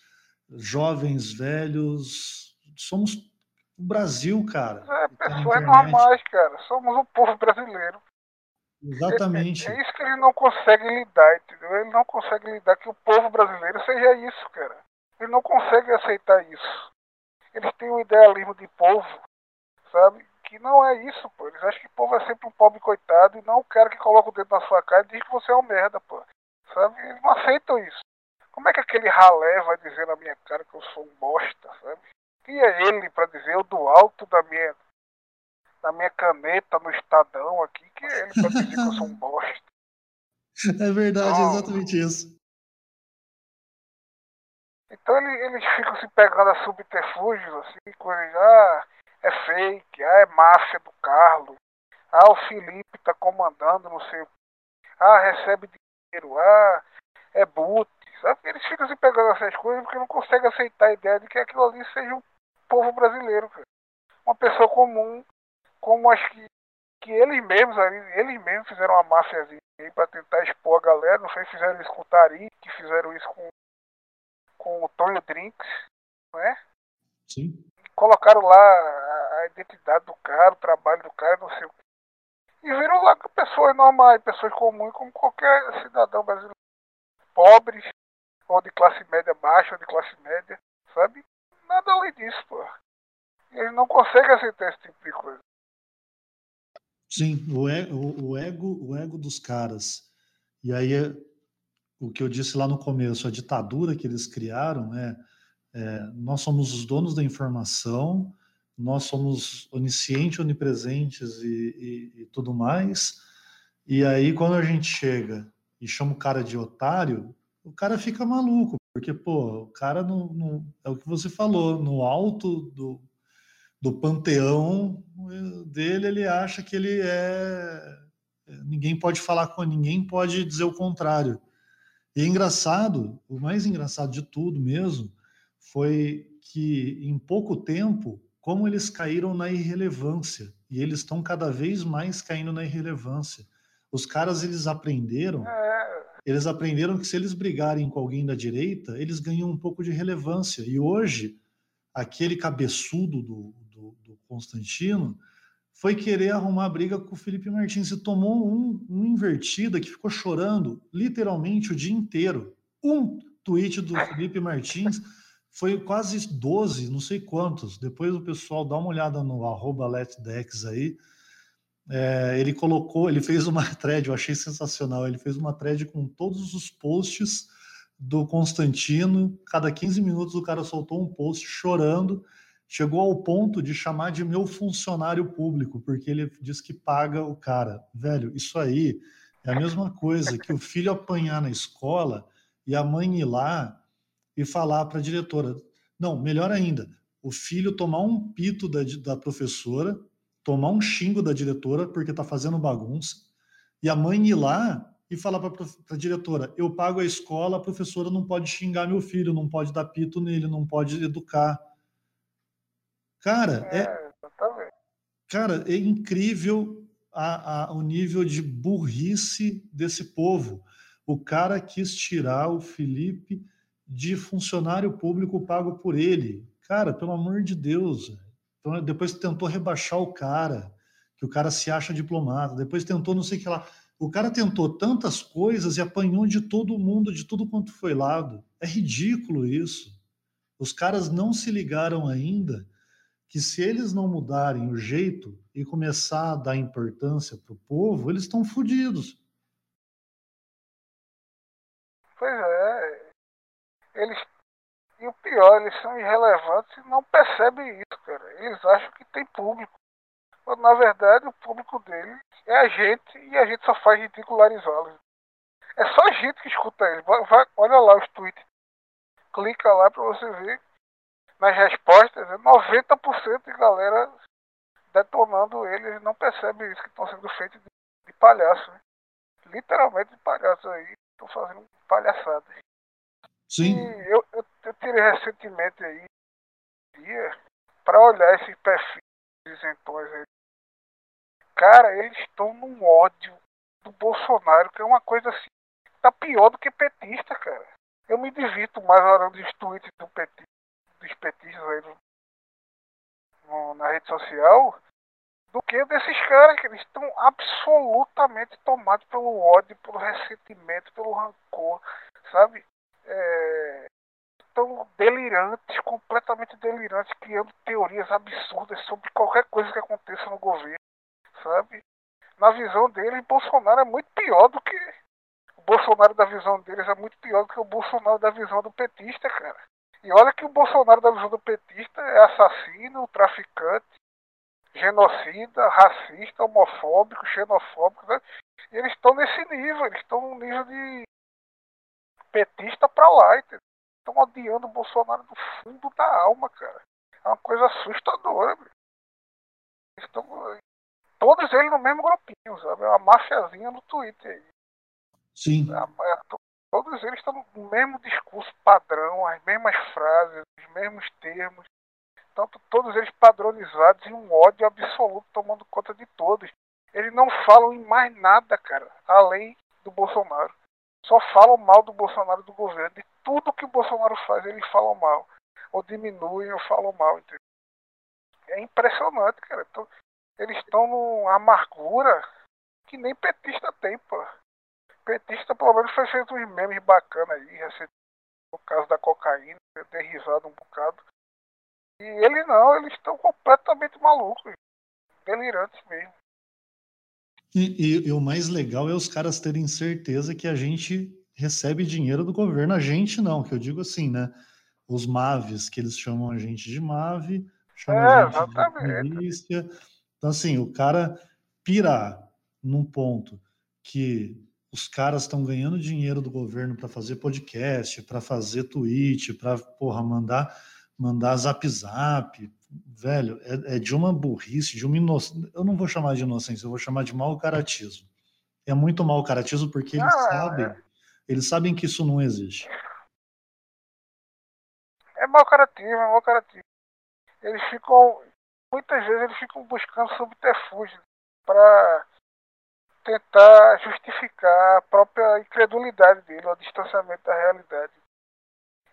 jovens, velhos, somos o Brasil, cara. É, pessoas normais, cara. Somos o povo brasileiro. Exatamente. É, é, isso que ele não consegue lidar, entendeu? Ele não consegue lidar que o povo brasileiro seja isso, cara. Ele não consegue aceitar isso. Eles têm um idealismo de povo, sabe? que não é isso, pô. Eles acham que o povo é sempre um pobre coitado e não o cara que coloca o dedo na sua cara e diz que você é um merda, pô. Sabe? Eles não aceitam isso. Como é que aquele ralé vai dizer na minha cara que eu sou um bosta, sabe? Quem é ele para dizer eu do alto da minha da minha caneta no Estadão aqui, que é ele para dizer que eu sou um bosta? É verdade, então, exatamente isso. Então ele, eles ficam se pegando a subterfúgios, assim, coisas, ah, é fake, ah, é máfia do Carlos, ah, o Felipe tá comandando, não sei ah, recebe dinheiro, ah, é boot, sabe? Eles ficam se pegando essas coisas porque não conseguem aceitar a ideia de que aquilo ali seja um povo brasileiro, cara. Uma pessoa comum, como acho que, que eles mesmos ali, eles mesmos fizeram uma máfiazinha aí pra tentar expor a galera, não sei se fizeram isso com o Tari, que fizeram isso com, com o Tonho Drinks, não é? Sim colocaram lá a, a identidade do cara, o trabalho do cara, não sei o que. E viram lá pessoas normais, pessoas comuns, como qualquer cidadão brasileiro. Pobres, ou de classe média baixa, ou de classe média, sabe? Nada além disso, pô. Eles não conseguem aceitar esse tipo de coisa. Sim, o ego, o ego, o ego dos caras. E aí, é o que eu disse lá no começo, a ditadura que eles criaram é é, nós somos os donos da informação, nós somos oniscientes, onipresentes e, e, e, tudo mais. E aí, quando a gente chega e chama o cara de otário, o cara fica maluco, porque, pô, o cara não, não é o que você falou, no alto do, do panteão dele, ele acha que ele é. Ninguém pode falar com ninguém, pode dizer o contrário. E é engraçado, o mais engraçado de tudo mesmo, foi que em pouco tempo, como eles caíram na irrelevância e eles estão cada vez mais caindo na irrelevância. Os caras eles aprenderam, é. eles aprenderam que se eles brigarem com alguém da direita, eles ganham um pouco de relevância. E hoje aquele cabeçudo do, do, do Constantino foi querer arrumar briga com o Felipe Martins e tomou um, um invertida que ficou chorando literalmente o dia inteiro. Um tweet do Felipe Martins foi quase 12, não sei quantos. Depois o pessoal dá uma olhada no arroba letdex aí. É, ele colocou, ele fez uma thread, eu achei sensacional. Ele fez uma thread com todos os posts do Constantino. Cada 15 minutos o cara soltou um post chorando. Chegou ao ponto de chamar de meu funcionário público, porque ele diz que paga o cara. Velho, isso aí é a mesma coisa que o filho apanhar na escola e a mãe ir lá e falar para a diretora. Não, melhor ainda, o filho tomar um pito da, da professora, tomar um xingo da diretora porque está fazendo bagunça, e a mãe ir lá e falar para a diretora: eu pago a escola, a professora não pode xingar meu filho, não pode dar pito nele, não pode educar. Cara, é, é cara, é incrível a, a, o nível de burrice desse povo. O cara quis tirar o Felipe de funcionário público pago por ele. Cara, pelo amor de Deus. Então, depois tentou rebaixar o cara, que o cara se acha diplomata. Depois tentou não sei o que lá. O cara tentou tantas coisas e apanhou de todo mundo, de tudo quanto foi lado. É ridículo isso. Os caras não se ligaram ainda que se eles não mudarem o jeito e começar a dar importância para o povo, eles estão fodidos. Pois é. Eles. E o pior, eles são irrelevantes e não percebem isso, cara. Eles acham que tem público. Quando na verdade o público deles é a gente e a gente só faz ridicularizá-los. É só a gente que escuta eles. Vai, vai, olha lá os tweets. Clica lá para você ver nas respostas, 90% é de galera detonando eles não percebe isso que estão sendo feitos de, de palhaço. Né? Literalmente de palhaço aí. Estão fazendo palhaçada. Sim. E eu, eu, eu tirei recentemente aí dia para olhar esses perfis isentões aí. Cara, eles estão num ódio do Bolsonaro, que é uma coisa assim, tá pior do que petista, cara. Eu me divirto mais olhando os tweets do petista dos petistas aí no, na rede social do que desses caras que eles estão absolutamente tomados pelo ódio, pelo ressentimento, pelo rancor, sabe? É, estão delirantes, completamente delirantes, criando teorias absurdas sobre qualquer coisa que aconteça no governo, sabe? Na visão deles, Bolsonaro é muito pior do que. O Bolsonaro da visão deles é muito pior do que o Bolsonaro da visão do petista, cara. E olha que o Bolsonaro da visão do petista é assassino, traficante, genocida, racista, homofóbico, xenofóbico. Né? E eles estão nesse nível, eles estão no nível de petista pra lá, Estão odiando o Bolsonaro do fundo da alma, cara. É uma coisa assustadora, meu. Estão, todos eles no mesmo grupinho, sabe? É uma mafiazinha no Twitter aí. Sim. É, é, todos eles estão no mesmo discurso padrão, as mesmas frases, os mesmos termos. Tanto todos eles padronizados e um ódio absoluto tomando conta de todos. Eles não falam em mais nada, cara, além do Bolsonaro. Só falam mal do Bolsonaro do governo. De tudo que o Bolsonaro faz, eles falam mal. Ou diminuem ou falam mal. Entendeu? É impressionante, cara. Então, eles estão numa amargura que nem petista tem, pô petista pelo menos foi feito uns memes bacanas aí, no caso da cocaína, eu dei risada um bocado. E eles não, eles estão completamente malucos, delirantes mesmo. E, e, e, o mais legal é os caras terem certeza que a gente recebe dinheiro do governo. A gente não, que eu digo assim, né? Os MAVs, que eles chamam a gente de MAVE, chamam é, a gente exatamente. de polícia. Então, assim, o cara pirar num ponto que os caras estão ganhando dinheiro do governo para fazer podcast, para fazer tweet, para porra mandar mandar zap zap, velho, é, é, de uma burrice, de uma inocência. Eu não vou chamar de inocência, eu vou chamar de mau caratismo. É muito mau caratismo porque eles ah, sabem, é. eles sabem que isso não existe. É mau caratismo, é mau caratismo. Eles ficam, muitas vezes eles ficam buscando subterfúgio para tentar justificar a própria incredulidade dele, o distanciamento da realidade.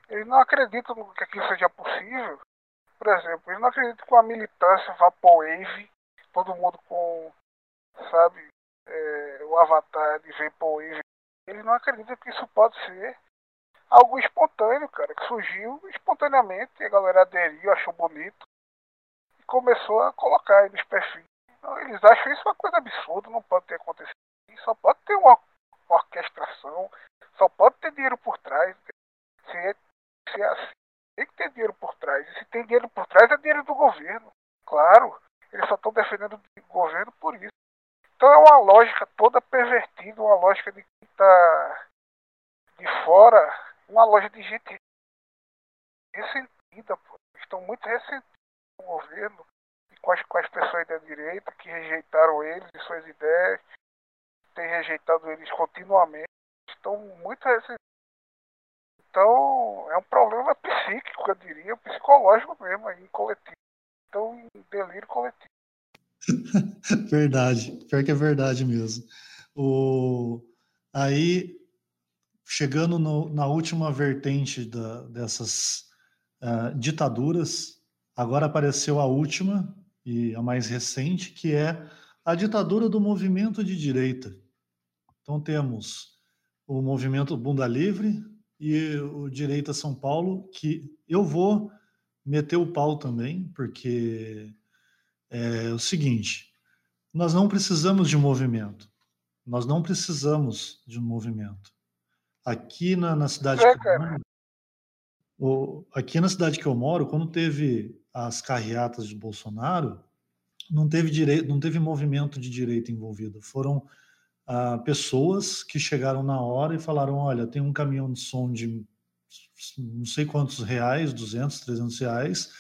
Eles não acreditam que aquilo seja possível. Por exemplo, eles não acreditam que a militância Vaporwave, todo mundo com, sabe, é, o avatar de Vaporwave, eles não acreditam que isso pode ser algo espontâneo, cara, que surgiu espontaneamente, a galera aderiu, achou bonito e começou a colocar aí nos perfis eles acham isso uma coisa absurda, não pode ter acontecido. Só pode ter uma orquestração, só pode ter dinheiro por trás. Se é, se é assim, tem que ter dinheiro por trás. E se tem dinheiro por trás, é dinheiro do governo. Claro, eles só estão defendendo o governo por isso. Então é uma lógica toda pervertida, uma lógica de quem está de fora, uma lógica de gente ressentida, pô. Estão muito ressentidos com o governo, com as, com as pessoas da direita que rejeitaram eles e suas ideias, têm rejeitado eles continuamente, estão muito resistentes. Então, é um problema psíquico, eu diria, psicológico mesmo, aí, coletivo. Então, delírio coletivo. verdade, pior que é verdade mesmo. O... Aí, chegando no, na última vertente da, dessas uh, ditaduras, agora apareceu a última e a mais recente, que é a ditadura do movimento de direita. Então temos o movimento Bunda Livre e o Direita São Paulo, que eu vou meter o pau também, porque é o seguinte: nós não precisamos de movimento. Nós não precisamos de um movimento. Aqui na, na cidade é, que eu moro, aqui na cidade que eu moro, quando teve as carreatas de Bolsonaro, não teve direito, não teve movimento de direita envolvido. Foram ah, pessoas que chegaram na hora e falaram: olha, tem um caminhão de som de não sei quantos reais, 200, 300 reais,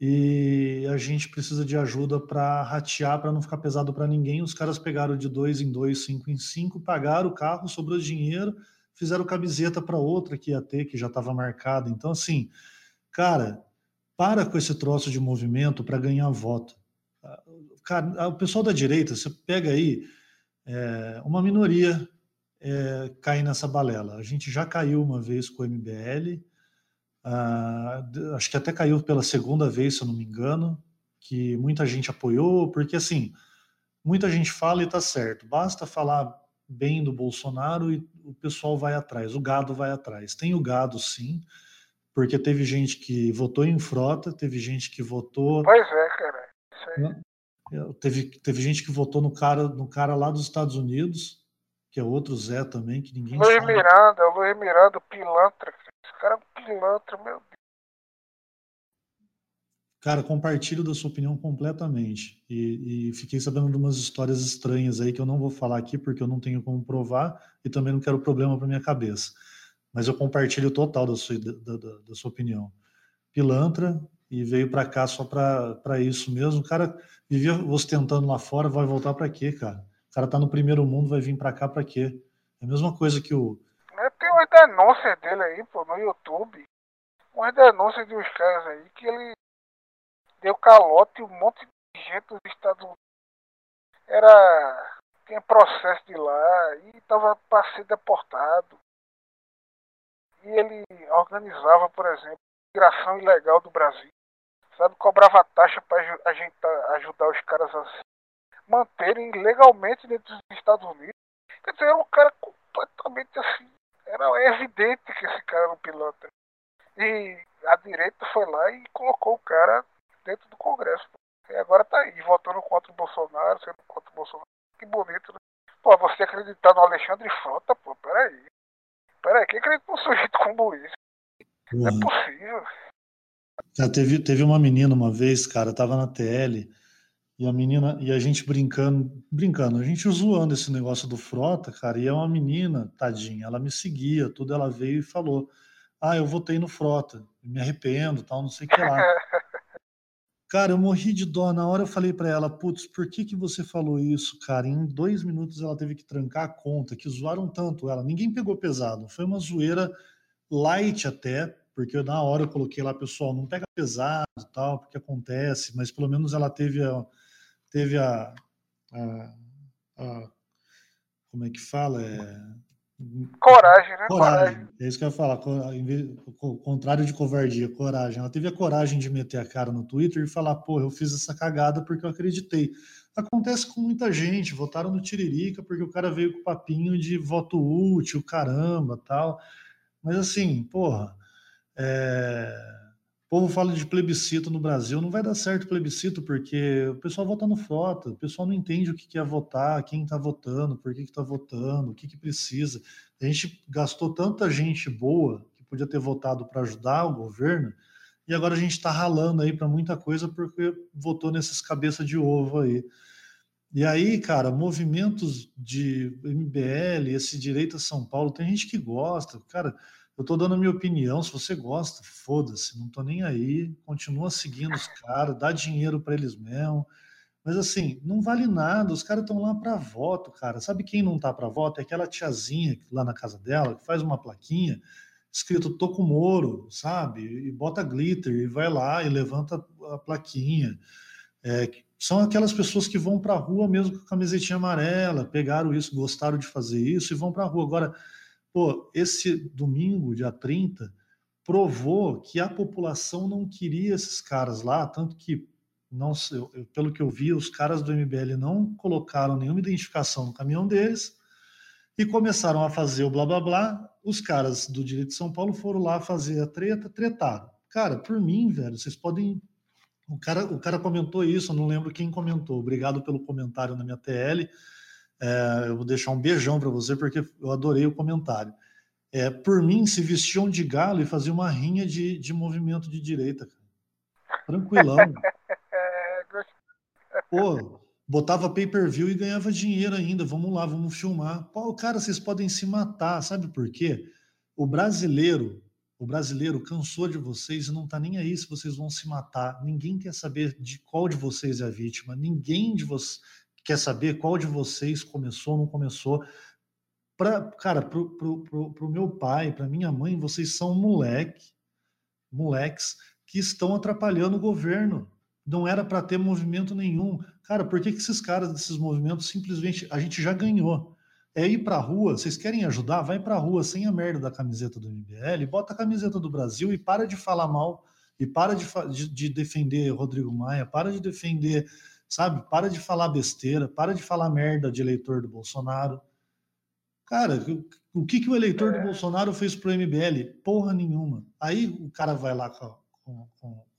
e a gente precisa de ajuda para ratear, para não ficar pesado para ninguém. Os caras pegaram de dois em dois, cinco em cinco, pagaram o carro, sobrou dinheiro, fizeram camiseta para outra que ia ter, que já estava marcada. Então, assim, cara, para com esse troço de movimento para ganhar voto. Cara, o pessoal da direita, você pega aí é, uma minoria é, cai nessa balela. A gente já caiu uma vez com o MBL, ah, acho que até caiu pela segunda vez, se eu não me engano, que muita gente apoiou, porque assim, muita gente fala e tá certo, basta falar bem do Bolsonaro e o pessoal vai atrás, o gado vai atrás. Tem o gado, sim, porque teve gente que votou em frota, teve gente que votou. Pois é, cara. Isso aí. Teve, teve gente que votou no cara, no cara lá dos Estados Unidos, que é outro Zé também, que ninguém Luiz sabe. Miranda, o Luiz Miranda, pilantra. Esse cara é um pilantra, meu Deus. Cara, compartilho da sua opinião completamente. E, e, fiquei sabendo de umas histórias estranhas aí que eu não vou falar aqui porque eu não tenho como provar e também não quero problema para minha cabeça. Mas eu compartilho total da sua, da, da, da sua opinião. Pilantra, e veio para cá só para isso mesmo. O cara vivia ostentando lá fora, vai voltar para quê, cara? O cara tá no primeiro mundo, vai vir para cá para quê? É a mesma coisa que o. Tem uma denúncia dele aí, pô, no YouTube. Uma denúncia de uns caras aí que ele deu calote um monte de gente dos Estados Unidos. Era. Tinha processo de lá e tava para ser deportado. E ele organizava, por exemplo, migração ilegal do Brasil sabe? Cobrava taxa para ajudar os caras a se manterem legalmente dentro dos Estados Unidos. Quer dizer, era um cara completamente assim. Era evidente que esse cara era um piloto. E a direita foi lá e colocou o cara dentro do Congresso. E agora tá aí, votando contra o Bolsonaro, sendo contra o Bolsonaro. Que bonito, né? Pô, você acreditar no Alexandre Frota, pô, peraí. Peraí, quem acredita num sujeito como esse? Não é possível. Já teve, teve uma menina uma vez, cara, tava na TL, e a menina, e a gente brincando, brincando, a gente zoando esse negócio do Frota, cara, e é uma menina, tadinha, ela me seguia, tudo, ela veio e falou, ah, eu votei no Frota, me arrependo, tal, não sei o que lá. Cara, eu morri de dó. Na hora eu falei para ela, putz, por que que você falou isso, cara? Em dois minutos ela teve que trancar a conta, que zoaram tanto ela. Ninguém pegou pesado. Foi uma zoeira light até, porque na hora eu coloquei lá, pessoal, não pega pesado tal, porque acontece, mas pelo menos ela teve a, teve a, a, a como é que fala? É, coragem, né? Coragem. coragem. É isso que eu ia falar, o contrário de covardia, coragem. Ela teve a coragem de meter a cara no Twitter e falar, pô, eu fiz essa cagada porque eu acreditei. Acontece com muita gente, votaram no Tiririca porque o cara veio com o papinho de voto útil, caramba, tal. Mas assim, porra, é... O povo fala de plebiscito no Brasil, não vai dar certo plebiscito, porque o pessoal vota no frota, o pessoal não entende o que é votar, quem está votando, por que está votando, o que, que precisa. A gente gastou tanta gente boa que podia ter votado para ajudar o governo, e agora a gente está ralando aí para muita coisa porque votou nesses cabeça de ovo aí. E aí, cara, movimentos de MBL, esse direito a São Paulo, tem gente que gosta, cara eu tô dando a minha opinião. Se você gosta, foda-se, não tô nem aí. Continua seguindo os caras, dá dinheiro para eles mesmo. Mas assim, não vale nada. Os caras estão lá para voto, cara. Sabe quem não tá para voto? É aquela tiazinha lá na casa dela que faz uma plaquinha escrito tô com Moro, sabe? E bota glitter e vai lá e levanta a plaquinha. É, são aquelas pessoas que vão para a rua mesmo com a camisetinha amarela, pegaram isso, gostaram de fazer isso e vão para a rua. Agora, pô, esse domingo, dia 30, provou que a população não queria esses caras lá, tanto que não pelo que eu vi, os caras do MBL não colocaram nenhuma identificação no caminhão deles e começaram a fazer o blá blá blá. Os caras do Direito de São Paulo foram lá fazer a treta, tretaram. Cara, por mim, velho, vocês podem o cara, o cara comentou isso, eu não lembro quem comentou. Obrigado pelo comentário na minha TL. É, eu vou deixar um beijão para você, porque eu adorei o comentário. É, por mim, se vestiam de galo e faziam uma rinha de, de movimento de direita. Cara. Tranquilão. Pô, botava pay-per-view e ganhava dinheiro ainda. Vamos lá, vamos filmar. Pô, cara, vocês podem se matar, sabe por quê? O brasileiro, o brasileiro cansou de vocês e não está nem aí se vocês vão se matar. Ninguém quer saber de qual de vocês é a vítima. Ninguém de vocês quer saber qual de vocês começou ou não começou. Pra, cara, pro, pro, pro, pro meu pai, para minha mãe, vocês são moleque, moleques que estão atrapalhando o governo. Não era para ter movimento nenhum. Cara, por que, que esses caras desses movimentos simplesmente a gente já ganhou? é ir para rua. Vocês querem ajudar? Vai para rua sem a merda da camiseta do MBL, bota a camiseta do Brasil e para de falar mal e para de, de, de, defender Rodrigo Maia, para de defender, sabe? Para de falar besteira, para de falar merda de eleitor do Bolsonaro. Cara, o que, que o eleitor do é. Bolsonaro fez pro MBL? Porra nenhuma. Aí o cara vai lá com, com,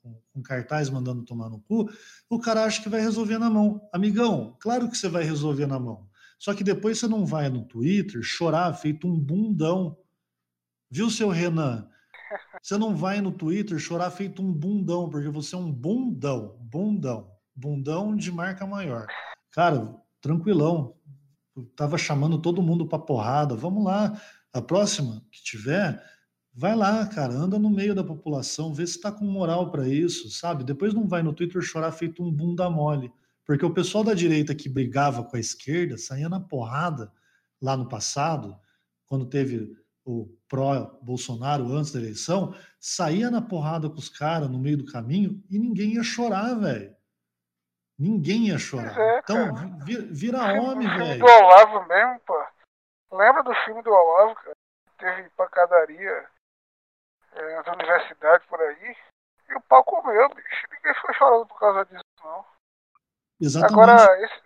com, com cartaz mandando tomar no cu, o cara acha que vai resolver na mão. Amigão, claro que você vai resolver na mão só que depois você não vai no Twitter chorar feito um bundão. Viu, seu Renan? Você não vai no Twitter chorar feito um bundão, porque você é um bundão, bundão, bundão de marca maior. Cara, tranquilão. Eu tava chamando todo mundo para porrada. Vamos lá. A próxima que tiver, vai lá, cara, anda no meio da população, vê se tá com moral para isso, sabe? Depois não vai no Twitter chorar feito um bunda mole. Porque o pessoal da direita que brigava com a esquerda saía na porrada lá no passado, quando teve o pró-Bolsonaro antes da eleição, saía na porrada com os caras no meio do caminho e ninguém ia chorar, velho. Ninguém ia chorar. É, então, vira, homem, velho. do Olavo mesmo, pô. Lembra do filme do Olavo, cara? Teve pancadaria é, nas universidades por aí. E o pau comeu, bicho. Ninguém ficou chorando por causa disso, não. Exatamente. Agora, esse,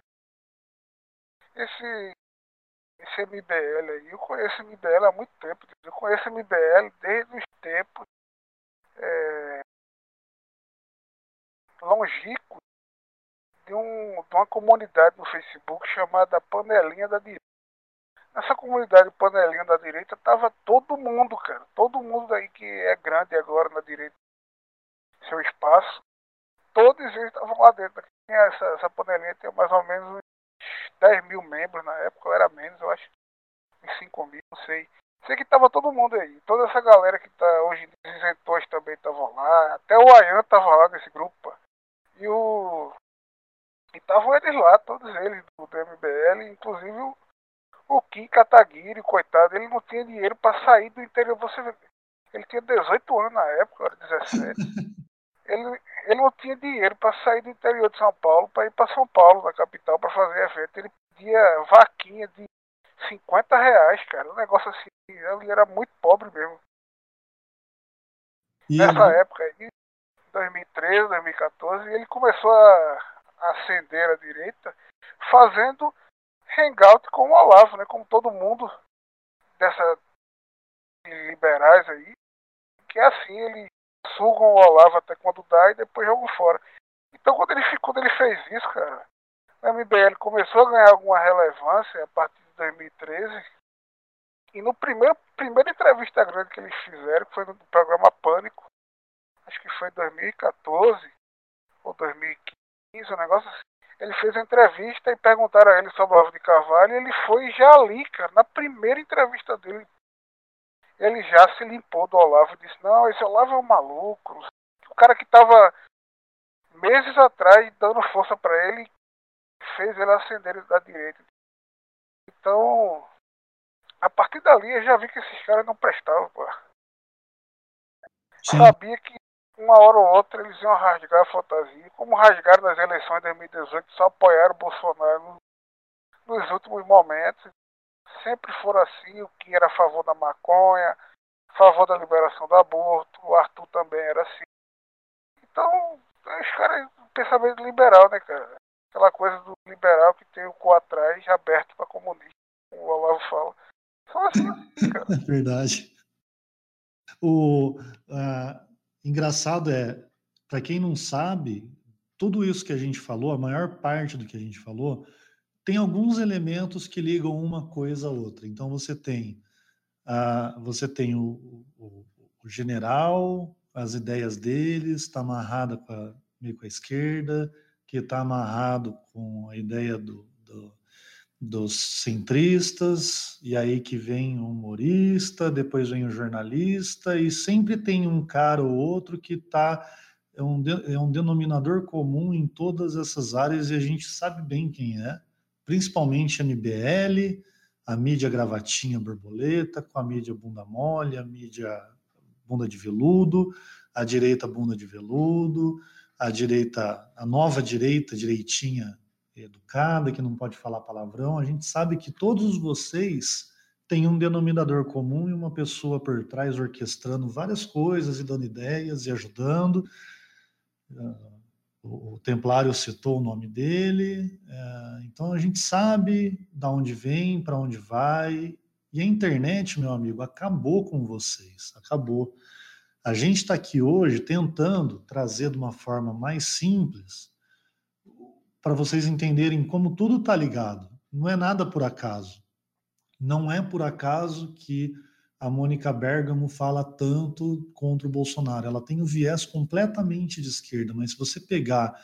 esse, esse MBL aí, eu conheço MBL há muito tempo. Eu conheço MBL desde os tempos é, longínquos de, um, de uma comunidade no Facebook chamada Panelinha da Direita. Nessa comunidade Panelinha da Direita tava todo mundo, cara. Todo mundo aí que é grande agora na direita, seu espaço. Todos eles estavam lá dentro essa, essa panelinha tem mais ou menos 10 mil membros na época, era menos, eu acho. Uns 5 mil, não sei. Sei que tava todo mundo aí. Toda essa galera que tá hoje, os isentores também estavam lá. Até o Ayan tava lá nesse grupo. E o. E estavam eles lá, todos eles do, MBL, inclusive o, o Kim Kataguiri, coitado, ele não tinha dinheiro para sair do interior. Você ele tinha 18 anos na época, era 17. ele, ele não tinha dinheiro para sair do interior de São Paulo para ir para São Paulo, na capital, para fazer evento. Ele pedia vaquinha de 50 reais, cara. Um negócio assim. Ele era muito pobre mesmo. E Nessa ele... época aí, 2013, 2014, ele começou a ascender à direita fazendo hangout com o Olavo, né? Como todo mundo dessa liberais aí. Que é assim, ele sugam o Olavo até quando dá e depois jogam fora. Então quando ele, quando ele fez isso, cara, o MBL começou a ganhar alguma relevância a partir de 2013. E no primeiro primeira entrevista grande que eles fizeram, que foi no programa Pânico, acho que foi 2014 ou 2015, um negócio assim. Ele fez a entrevista e perguntaram a ele sobre o Olavo de Carvalho e ele foi já ali, cara, na primeira entrevista dele ele já se limpou do Olavo e disse, não, esse Olavo é um maluco. O cara que estava meses atrás dando força para ele fez ele acender da direita. Então, a partir dali eu já vi que esses caras não prestavam, pô. Sabia que uma hora ou outra eles iam rasgar a fantasia, como rasgaram nas eleições de 2018, só apoiaram o Bolsonaro nos últimos momentos. Sempre foram assim, o que era a favor da maconha, a favor da liberação do aborto, o Arthur também era assim. Então, os caras, pensamento liberal, né, cara? Aquela coisa do liberal que tem o cu atrás aberto para comunista, como o Olavo fala. Só assim, cara. Verdade. O uh, engraçado é, para quem não sabe, tudo isso que a gente falou, a maior parte do que a gente falou, tem alguns elementos que ligam uma coisa a outra. Então você tem, uh, você tem o, o, o general, as ideias deles, está amarrada meio com a esquerda, que está amarrado com a ideia do, dos centristas, e aí que vem o humorista, depois vem o jornalista, e sempre tem um cara ou outro que está. É um, é um denominador comum em todas essas áreas e a gente sabe bem quem é, principalmente a MBL, a mídia gravatinha borboleta, com a mídia bunda mole, a mídia bunda de veludo, a direita bunda de veludo, a direita, a nova direita, direitinha educada, que não pode falar palavrão. A gente sabe que todos vocês têm um denominador comum e uma pessoa por trás orquestrando várias coisas e dando ideias e ajudando. Ah, o Templário citou o nome dele, é, então a gente sabe da onde vem, para onde vai, e a internet, meu amigo, acabou com vocês, acabou. A gente está aqui hoje tentando trazer de uma forma mais simples para vocês entenderem como tudo está ligado. Não é nada por acaso. Não é por acaso que a Mônica Bergamo fala tanto contra o Bolsonaro. Ela tem um viés completamente de esquerda, mas se você pegar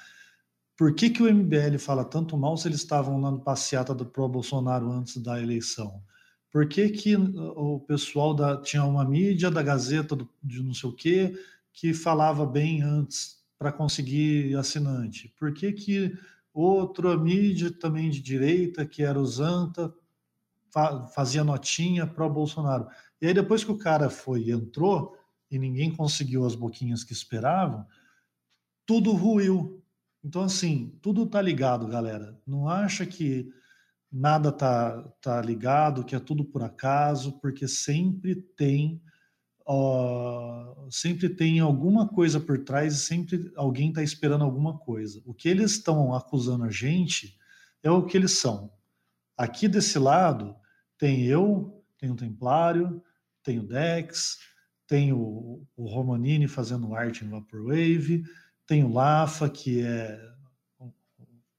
por que, que o MBL fala tanto mal se eles estavam lá no passeata do pró-Bolsonaro antes da eleição? Por que, que o pessoal da, tinha uma mídia da Gazeta do, de não sei o quê que falava bem antes para conseguir assinante? Por que, que outra mídia também de direita, que era o Zanta, fa, fazia notinha para o Bolsonaro? E aí depois que o cara foi entrou e ninguém conseguiu as boquinhas que esperavam, tudo ruiu. Então, assim, tudo tá ligado, galera. Não acha que nada tá, tá ligado, que é tudo por acaso, porque sempre tem uh, sempre tem alguma coisa por trás e sempre alguém está esperando alguma coisa. O que eles estão acusando a gente é o que eles são. Aqui desse lado tem eu, tem o Templário, tem o Dex, tem o, o Romanini fazendo arte em Vaporwave, tem o Lafa, que é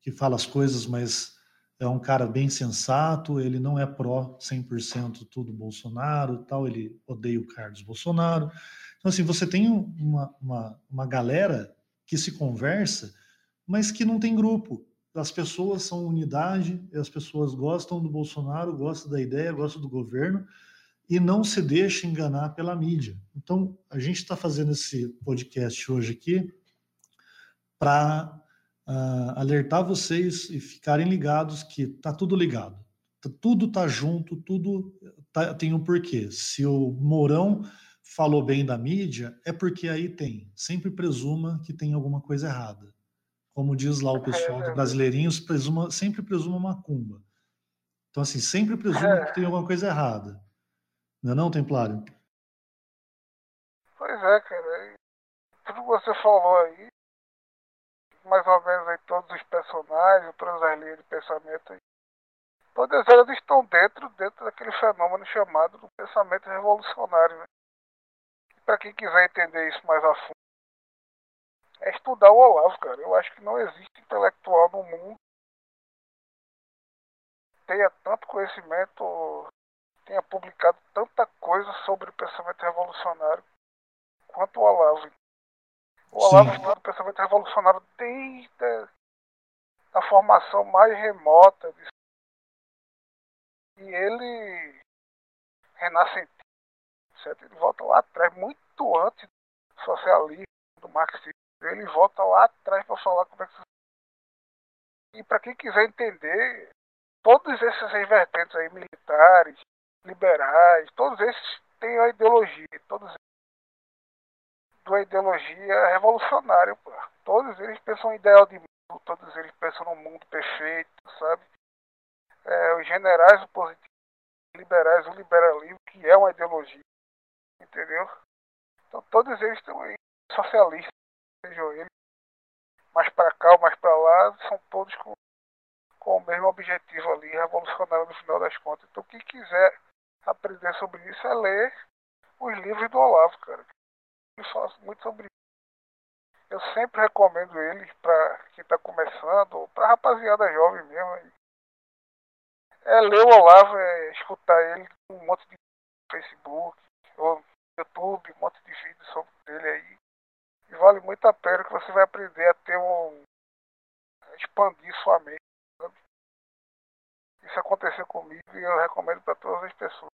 que fala as coisas, mas é um cara bem sensato, ele não é pró 100% tudo Bolsonaro, tal, ele odeia o Carlos Bolsonaro. Então, assim, você tem uma, uma, uma galera que se conversa, mas que não tem grupo. As pessoas são unidade, as pessoas gostam do Bolsonaro, gostam da ideia, gostam do governo e não se deixa enganar pela mídia. Então, a gente está fazendo esse podcast hoje aqui para uh, alertar vocês e ficarem ligados que tá tudo ligado. Tudo tá junto, tudo tá, tem um porquê. Se o Mourão falou bem da mídia, é porque aí tem. Sempre presuma que tem alguma coisa errada. Como diz lá o pessoal dos brasileirinhos, presuma, sempre presuma macumba. Então, assim, sempre presuma que tem alguma coisa errada. Não é não, Templário? Pois é, cara. Tudo que você falou aí mais ou menos aí todos os personagens, todas as linhas de pensamento. Todas elas estão dentro, dentro daquele fenômeno chamado do pensamento revolucionário. Né? Para quem quiser entender isso mais a fundo, é estudar o Olavo, cara. Eu acho que não existe intelectual no mundo que tenha tanto conhecimento, tenha publicado tanta coisa sobre o pensamento revolucionário quanto o Olavo. O Olavo estuda o pensamento revolucionário desde a formação mais remota. E ele renascentista, certo? Ele volta lá atrás, muito antes do socialismo, do marxismo. Ele volta lá atrás para falar como é que E para quem quiser entender, todos esses vertentes aí, militares, liberais, todos esses têm a ideologia, todos de uma ideologia revolucionária, pô. Todos eles pensam em ideal de mundo, todos eles pensam no mundo perfeito, sabe? É, os generais o positivo, liberais o liberalismo, que é uma ideologia, entendeu? Então todos eles estão aí, socialistas, sejam eles mais para cá ou mais para lá, são todos com, com o mesmo objetivo ali, revolucionário no final das contas. Então quem quiser aprender sobre isso é ler os livros do Olavo, cara. Ele fala muito sobre isso. Eu sempre recomendo eles para quem está começando, para rapaziada jovem mesmo. É ler o Olavo, é escutar ele um monte de Facebook, ou YouTube, um monte de vídeos sobre ele aí. E vale muito a pena que você vai aprender a ter um. A expandir sua mente. Sabe? Isso aconteceu comigo e eu recomendo para todas as pessoas.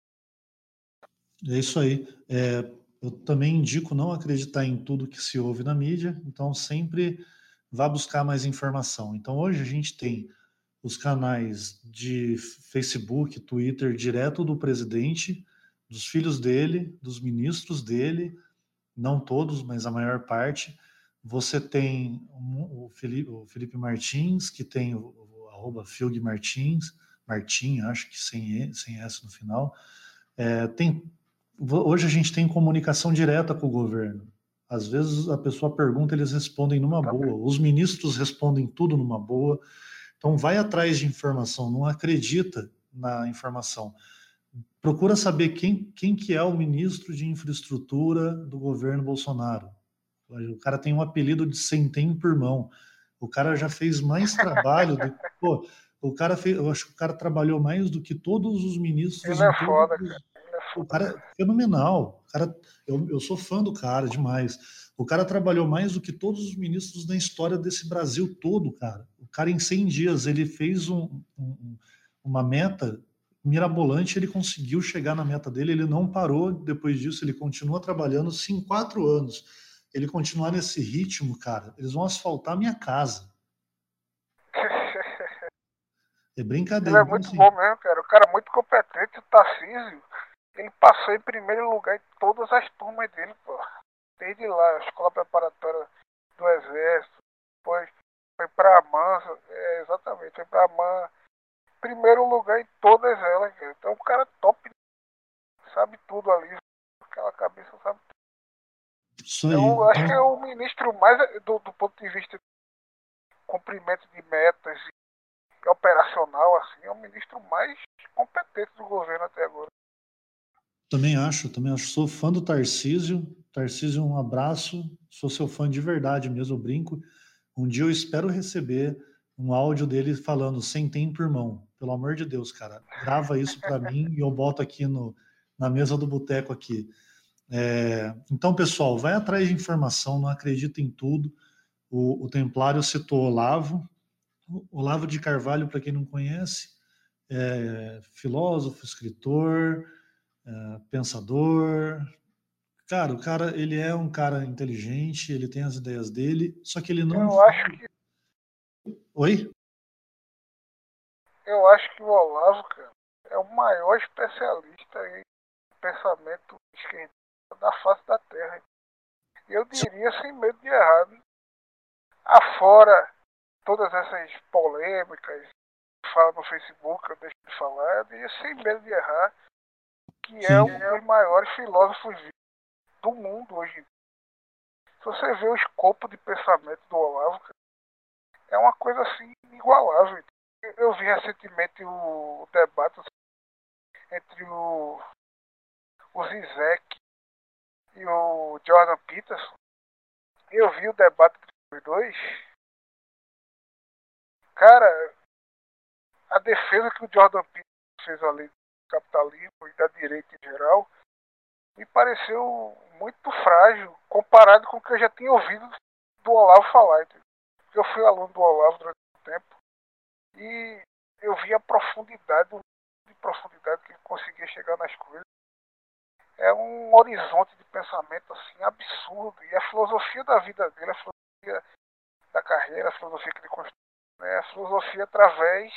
É isso aí. É, eu também indico não acreditar em tudo que se ouve na mídia, então sempre vá buscar mais informação. Então hoje a gente tem os canais de Facebook, Twitter, direto do presidente, dos filhos dele, dos ministros dele, não todos, mas a maior parte. Você tem o Felipe, o Felipe Martins, que tem o, o arroba Martins, Martim, acho que sem, sem S no final. É, tem, hoje a gente tem comunicação direta com o governo. Às vezes a pessoa pergunta, eles respondem numa tá boa. Os ministros respondem tudo numa boa. Então vai atrás de informação, não acredita na informação procura saber quem, quem que é o ministro de infraestrutura do governo Bolsonaro. O cara tem um apelido de centem por mão. O cara já fez mais trabalho do pô, o cara fez, eu acho que o cara trabalhou mais do que todos os ministros. Ele é foda, cara. O cara é fenomenal. O cara, eu, eu sou fã do cara demais. O cara trabalhou mais do que todos os ministros da história desse Brasil todo, cara. O cara, em 100 dias, ele fez um, um, uma meta mirabolante, ele conseguiu chegar na meta dele, ele não parou depois disso, ele continua trabalhando. Se em quatro anos ele continuar nesse ritmo, cara, eles vão asfaltar minha casa. É brincadeira. Ele é muito assim. bom mesmo, cara. O cara é muito competente, o Tarcísio. Ele passou em primeiro lugar em todas as turmas dele, pô. Desde lá, a escola preparatória do Exército, depois foi pra Mansa, é, exatamente, foi pra Man, primeiro lugar em todas elas. Então o cara top, sabe tudo ali. Aquela cabeça sabe tudo. Isso aí. Eu acho que é o ministro mais, do, do ponto de vista de cumprimento de metas e operacional, assim, é o ministro mais competente do governo até agora. Também acho, também acho. Sou fã do Tarcísio. Tarcísio, um abraço. Sou seu fã de verdade mesmo, brinco. Um dia eu espero receber um áudio dele falando sem tempo, irmão. Pelo amor de Deus, cara, grava isso para mim e eu boto aqui no, na mesa do boteco aqui. É, então, pessoal, vai atrás de informação, não acredita em tudo. O, o Templário citou Olavo. Olavo de Carvalho, para quem não conhece, é filósofo, escritor, é, pensador. Cara, o cara, ele é um cara inteligente, ele tem as ideias dele, só que ele não. Eu acho que Oi? Eu acho que o Olavo, cara, é o maior especialista em pensamento esquerdista da face da Terra. Eu diria sem medo de errar. Afora todas essas polêmicas que fala no Facebook, eu deixo de falar, eu diria sem medo de errar que é Sim. é um dos maiores filósofos do mundo hoje. Se você vê o escopo de pensamento do Olavo, é uma coisa assim inigualável. Eu vi recentemente o debate entre o, o Zizek e o Jordan Peterson. Eu vi o debate dos dois. Cara, a defesa que o Jordan Peterson fez ali capitalismo e da direita em geral me pareceu muito frágil comparado com o que eu já tinha ouvido do Olavo falar. Entendeu? eu fui aluno do Olavo durante um tempo e eu vi a profundidade, de profundidade que ele conseguia chegar nas coisas. É um horizonte de pensamento assim absurdo e a filosofia da vida dele, a filosofia da carreira, a filosofia que ele construiu, né? a filosofia através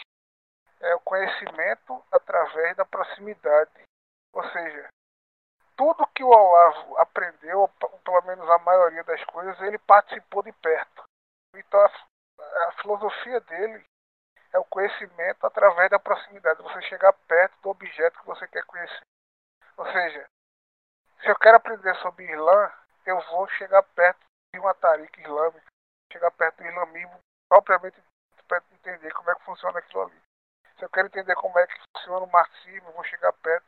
é o conhecimento através da proximidade, ou seja, tudo que o Olavo aprendeu, ou pelo menos a maioria das coisas, ele participou de perto. Então a, a filosofia dele é o conhecimento através da proximidade, você chegar perto do objeto que você quer conhecer. Ou seja, se eu quero aprender sobre Islã, eu vou chegar perto de uma tarica islâmica, chegar perto do islamismo propriamente para entender como é que funciona aquilo ali. Se eu quero entender como é que funciona o marxismo, eu vou chegar perto.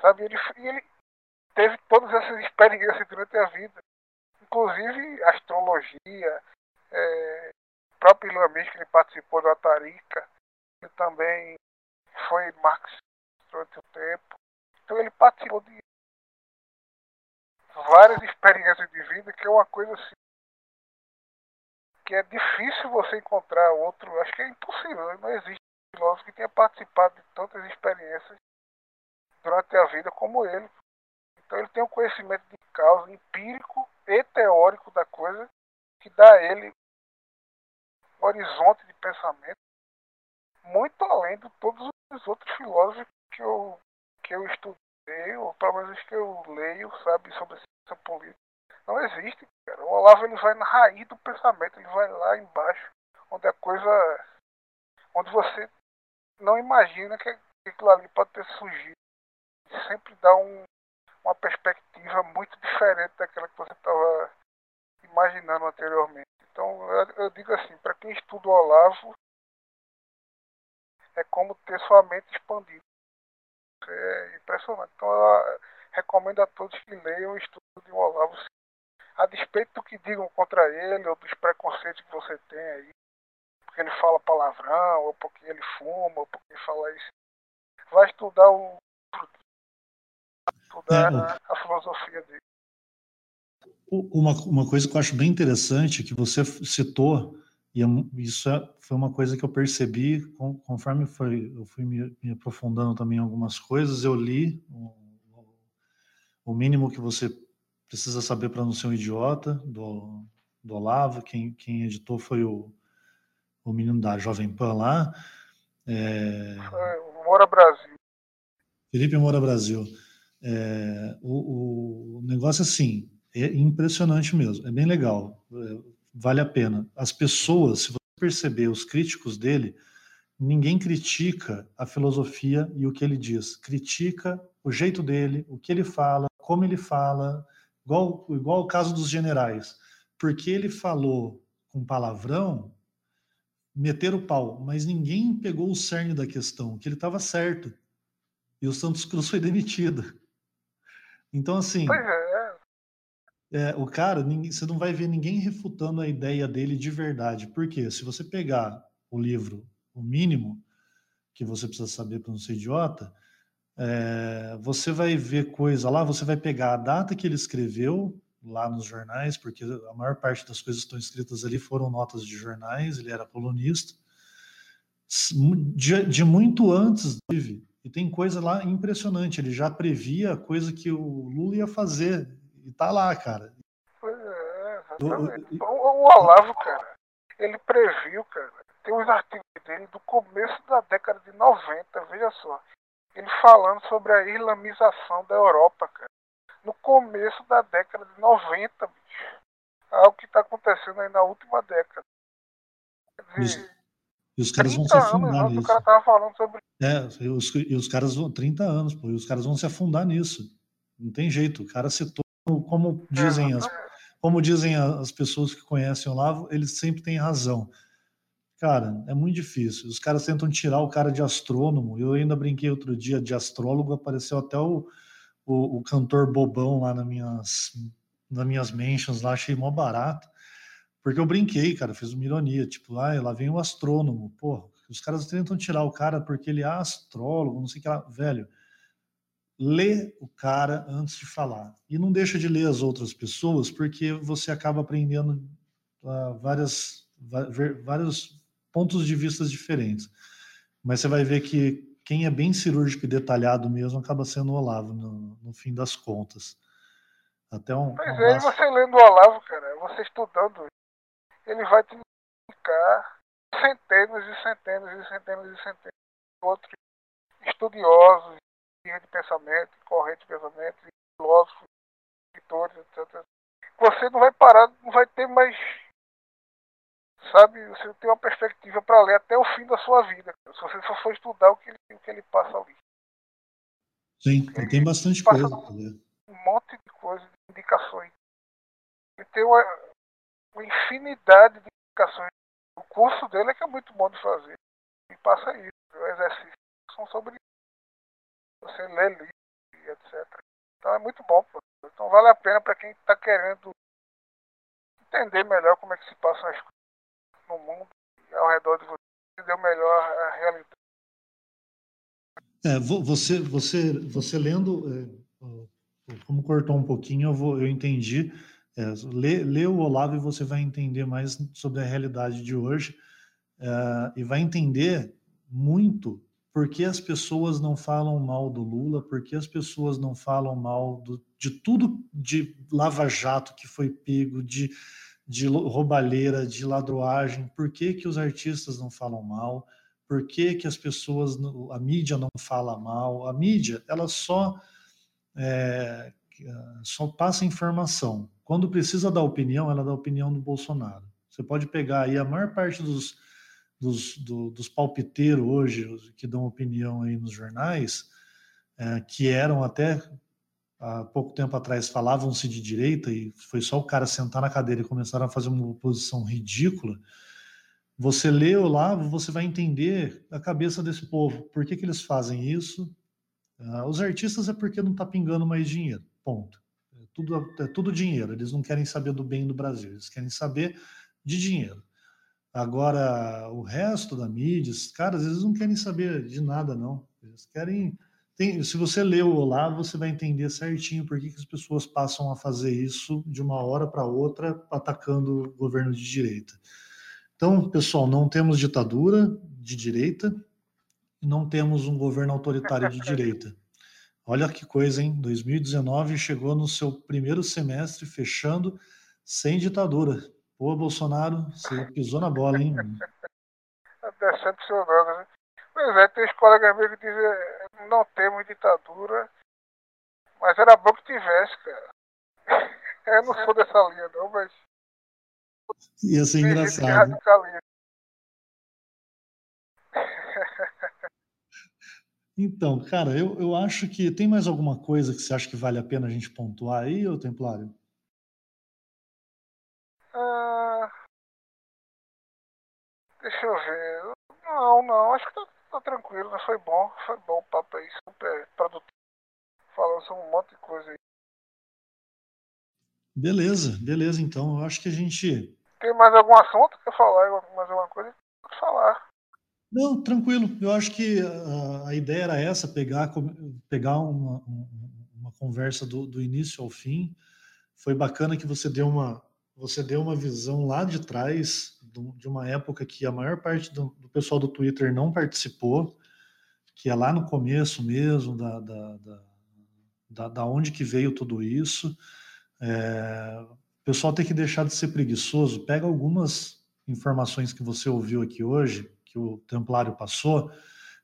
Sabe? Ele, ele teve todas essas experiências durante a vida. Inclusive astrologia, é, o próprio islamismo que ele participou da Tarica, ele também foi marxista durante o tempo. Então ele participou de várias experiências de vida que é uma coisa assim que é difícil você encontrar outro, acho que é impossível, não existe filósofo que tenha participado de tantas experiências durante a vida como ele. Então ele tem um conhecimento de causa empírico e teórico da coisa que dá a ele um horizonte de pensamento muito além de todos os outros filósofos que eu, que eu estudei, ou pelo menos que eu leio, sabe, sobre ciência política. Não existe, cara. O Olavo ele vai na raiz do pensamento, ele vai lá embaixo, onde a coisa. onde você não imagina que aquilo ali pode ter surgido. Sempre dá um, uma perspectiva muito diferente daquela que você estava imaginando anteriormente. Então, eu, eu digo assim, para quem estuda o Olavo, é como ter sua mente expandida. É impressionante. Então, eu recomendo a todos que leiam o estudo de Olavo, a despeito do que digam contra ele ou dos preconceitos que você tem aí, porque ele fala palavrão, ou porque ele fuma, ou porque ele fala isso. Vai estudar o estudar é, a, a filosofia dele. Uma, uma coisa que eu acho bem interessante que você citou, e é isso é, foi uma coisa que eu percebi conforme foi, eu fui me, me aprofundando também em algumas coisas, eu li o, o mínimo que você precisa saber para não ser um idiota, do, do Olavo, quem, quem editou foi o, o menino da Jovem Pan lá. É... Moura Brasil. Felipe Moura Brasil. É, o, o, negócio assim, é impressionante mesmo, é bem legal, é, vale a pena. As pessoas, se você perceber, os críticos dele, ninguém critica a filosofia e o que ele diz, critica o jeito dele, o que ele fala, como ele fala, igual, igual o caso dos generais, porque ele falou com palavrão, meteram o pau, mas ninguém pegou o cerne da questão, que ele estava certo. E o Santos Cruz foi demitido. Então, assim. É. é. o cara, você não vai ver ninguém refutando a ideia dele de verdade. Porque se você pegar o livro, o mínimo que você precisa saber para não ser idiota, é, você vai ver coisa lá, você vai pegar a data que ele escreveu lá nos jornais, porque a maior parte das coisas que estão escritas ali foram notas de jornais, ele era colunista, de, de muito antes, inclusive, e tem coisa lá impressionante. Ele já previa a coisa que o Lula ia fazer. E tá lá, cara. É, o, o, Olavo, cara, ele previu, cara. Tem uns artigos dele do começo da década de 90, veja só. Ele falando sobre a islamização da Europa, cara. No começo da década de 90, bicho. Algo que está acontecendo aí na última década. Quer dizer, e os caras vão se afundar nisso. O cara tava falando sobre. É, e os, e os caras vão. 30 anos, pô, e os caras vão se afundar nisso. Não tem jeito. O cara citou, como dizem as, como dizem as pessoas que conhecem o Lavo, eles sempre têm razão. Cara, é muito difícil. Os caras tentam tirar o cara de astrônomo. Eu ainda brinquei outro dia de astrólogo, apareceu até o, o, o cantor bobão lá nas minhas, nas minhas mentions lá, achei mó barato. Porque eu brinquei, cara, fiz uma ironia, tipo, ah, lá vem o astrônomo, pô, os caras tentam tirar o cara porque ele é astrólogo, não sei o que lá, velho. Lê o cara antes de falar. E não deixa de ler as outras pessoas, porque você acaba aprendendo uh, várias, vários pontos de vista diferentes. Mas você vai ver que quem é bem cirúrgico e detalhado mesmo acaba sendo o Olavo, no, no fim das contas. Até um. Pois um é, você lendo o Olavo, cara, você estudando ele vai te indicar centenas e centenas e centenas e centenas de outros estudiosos de pensamento, corrente de pensamento, filósofos, escritores, etc. Você não vai parar, não vai ter mais. Sabe, você tem uma perspectiva para ler até o fim da sua vida, se você só for estudar o que ele, o que ele passa ali. Sim, ele tem bastante coisa ler. Um monte de coisas, de indicações. Ele tem uma, uma infinidade de indicações. O curso dele é que é muito bom de fazer. E passa isso. O exercício são sobre você lê livro e etc. Então é muito bom. Pô. Então vale a pena para quem está querendo entender melhor como é que se passam as coisas no mundo ao redor de você, entender melhor a realidade. É, você, você, você lendo, é, como cortou um pouquinho, eu, vou, eu entendi. É, lê, lê o Olavo e você vai entender mais sobre a realidade de hoje é, e vai entender muito por que as pessoas não falam mal do Lula, por que as pessoas não falam mal do, de tudo de lava-jato que foi pego, de, de roubalheira, de ladroagem, por que, que os artistas não falam mal, por que, que as pessoas, a mídia não fala mal, a mídia, ela só, é, só passa informação. Quando precisa dar opinião, ela dá opinião do Bolsonaro. Você pode pegar aí a maior parte dos dos, do, dos palpiteiros hoje, que dão opinião aí nos jornais, é, que eram até há pouco tempo atrás falavam-se de direita e foi só o cara sentar na cadeira e começaram a fazer uma oposição ridícula. Você lê o lá, você vai entender a cabeça desse povo. Por que, que eles fazem isso? Uh, os artistas é porque não está pingando mais dinheiro. Ponto. É tudo, é tudo dinheiro. Eles não querem saber do bem do Brasil. Eles querem saber de dinheiro. Agora, o resto da mídia, esses caras, eles não querem saber de nada, não. Eles querem. Tem, se você lê o Olavo, você vai entender certinho por que, que as pessoas passam a fazer isso de uma hora para outra, atacando o governo de direita. Então, pessoal, não temos ditadura de direita, não temos um governo autoritário de direita. Olha que coisa, hein? 2019 chegou no seu primeiro semestre fechando sem ditadura. Pô, Bolsonaro, você pisou na bola, hein? Decepcionando, né? Pois é, tem os colegas meus que dizem não temos ditadura, mas era bom que tivesse, cara. Eu não sou dessa linha, não, mas. Ia ser engraçado. Então, cara, eu, eu acho que tem mais alguma coisa que você acha que vale a pena a gente pontuar aí, ô Templário? Deixa eu ver. Não, não, acho que tá, tá tranquilo, né? Foi bom, foi bom o papo aí, super produtivo. Falando sobre um monte de coisa aí. Beleza, beleza, então. Eu acho que a gente. Tem mais algum assunto? Quer falar mais alguma coisa? Pode falar. Não, tranquilo. Eu acho que a, a ideia era essa, pegar, pegar uma, uma conversa do, do início ao fim. Foi bacana que você deu uma, você deu uma visão lá de trás, de uma época que a maior parte do, do pessoal do Twitter não participou, que é lá no começo mesmo, da, da, da, da onde que veio tudo isso. É, o pessoal tem que deixar de ser preguiçoso, pega algumas informações que você ouviu aqui hoje, que o Templário passou,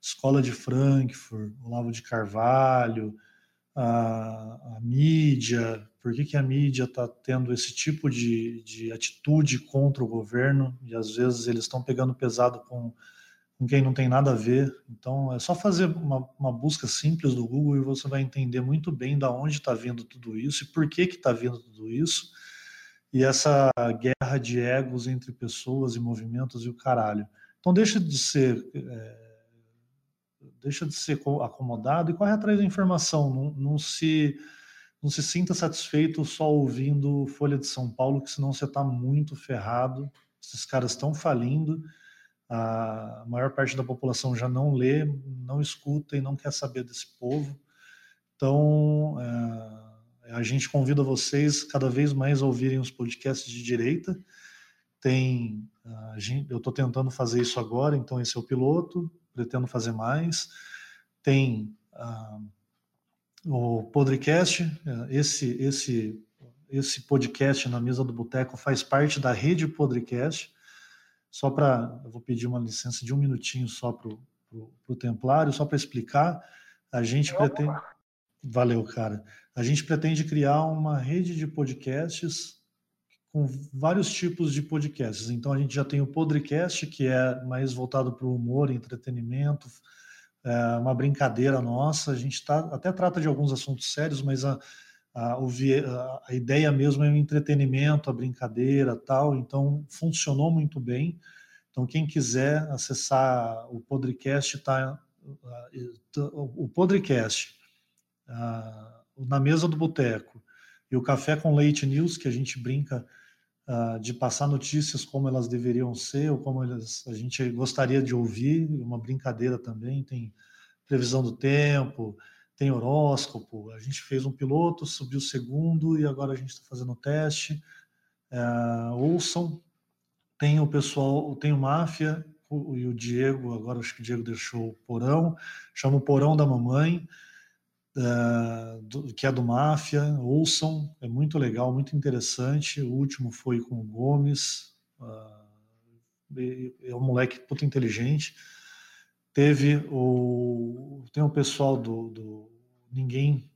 Escola de Frankfurt, Olavo de Carvalho, a, a mídia, por que, que a mídia está tendo esse tipo de, de atitude contra o governo, e às vezes eles estão pegando pesado com, com quem não tem nada a ver. Então é só fazer uma, uma busca simples do Google e você vai entender muito bem da onde está vindo tudo isso e por que está vindo tudo isso. E essa guerra de egos entre pessoas e movimentos e o caralho. Então deixa de ser. É, deixa de ser acomodado e corre atrás da informação. Não, não, se, não se sinta satisfeito só ouvindo Folha de São Paulo, que senão você está muito ferrado. Esses caras estão falindo. A maior parte da população já não lê, não escuta e não quer saber desse povo. Então, é, a gente convida vocês cada vez mais a ouvirem os podcasts de direita. Tem, gente, eu estou tentando fazer isso agora, então esse é o piloto pretendo fazer mais. Tem uh, o podcast, esse, esse, esse podcast na mesa do boteco faz parte da rede podcast. Só para, vou pedir uma licença de um minutinho só para o Templário, só para explicar. A gente pretende, Valeu, cara. A gente pretende criar uma rede de podcasts com vários tipos de podcasts. Então a gente já tem o Podcast, que é mais voltado para o humor, entretenimento, é uma brincadeira nossa. A gente tá, até trata de alguns assuntos sérios, mas a, a, a, ideia mesmo é o entretenimento, a brincadeira tal. Então funcionou muito bem. Então quem quiser acessar o podcast, tá, o podcast na mesa do boteco e o café com leite news que a gente brinca uh, de passar notícias como elas deveriam ser ou como elas, a gente gostaria de ouvir, uma brincadeira também, tem previsão do tempo, tem horóscopo, a gente fez um piloto, subiu o segundo e agora a gente está fazendo o teste. Uh, ouçam, tem o pessoal, tem o Máfia e o Diego, agora acho que o Diego deixou o Porão, chama o Porão da Mamãe, uh, do, que é do Máfia, ouçam, é muito legal, muito interessante. O último foi com o Gomes, uh, é um moleque puta inteligente. Teve o. Tem o pessoal do, do Ninguém.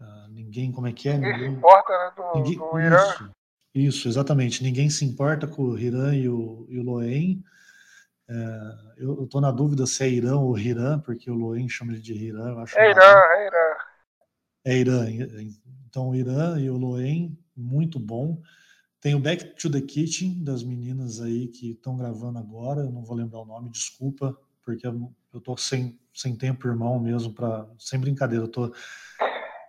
Uh, ninguém, como é que é? Ninguém, ninguém se importa, né? Do, ninguém, do Irã. Isso, isso, exatamente. Ninguém se importa com o Hiran e o, e o Loen. É, eu estou na dúvida se é Irã ou Hiran, porque o Loen chama ele de Hiran. Eu acho é Irã, é Irã. É Irã. Então, o Irã e o Loen, muito bom. Tem o Back to the Kitchen, das meninas aí que estão gravando agora. Eu não vou lembrar o nome, desculpa, porque eu estou sem, sem tempo, irmão, mesmo, para sem brincadeira. Eu tô,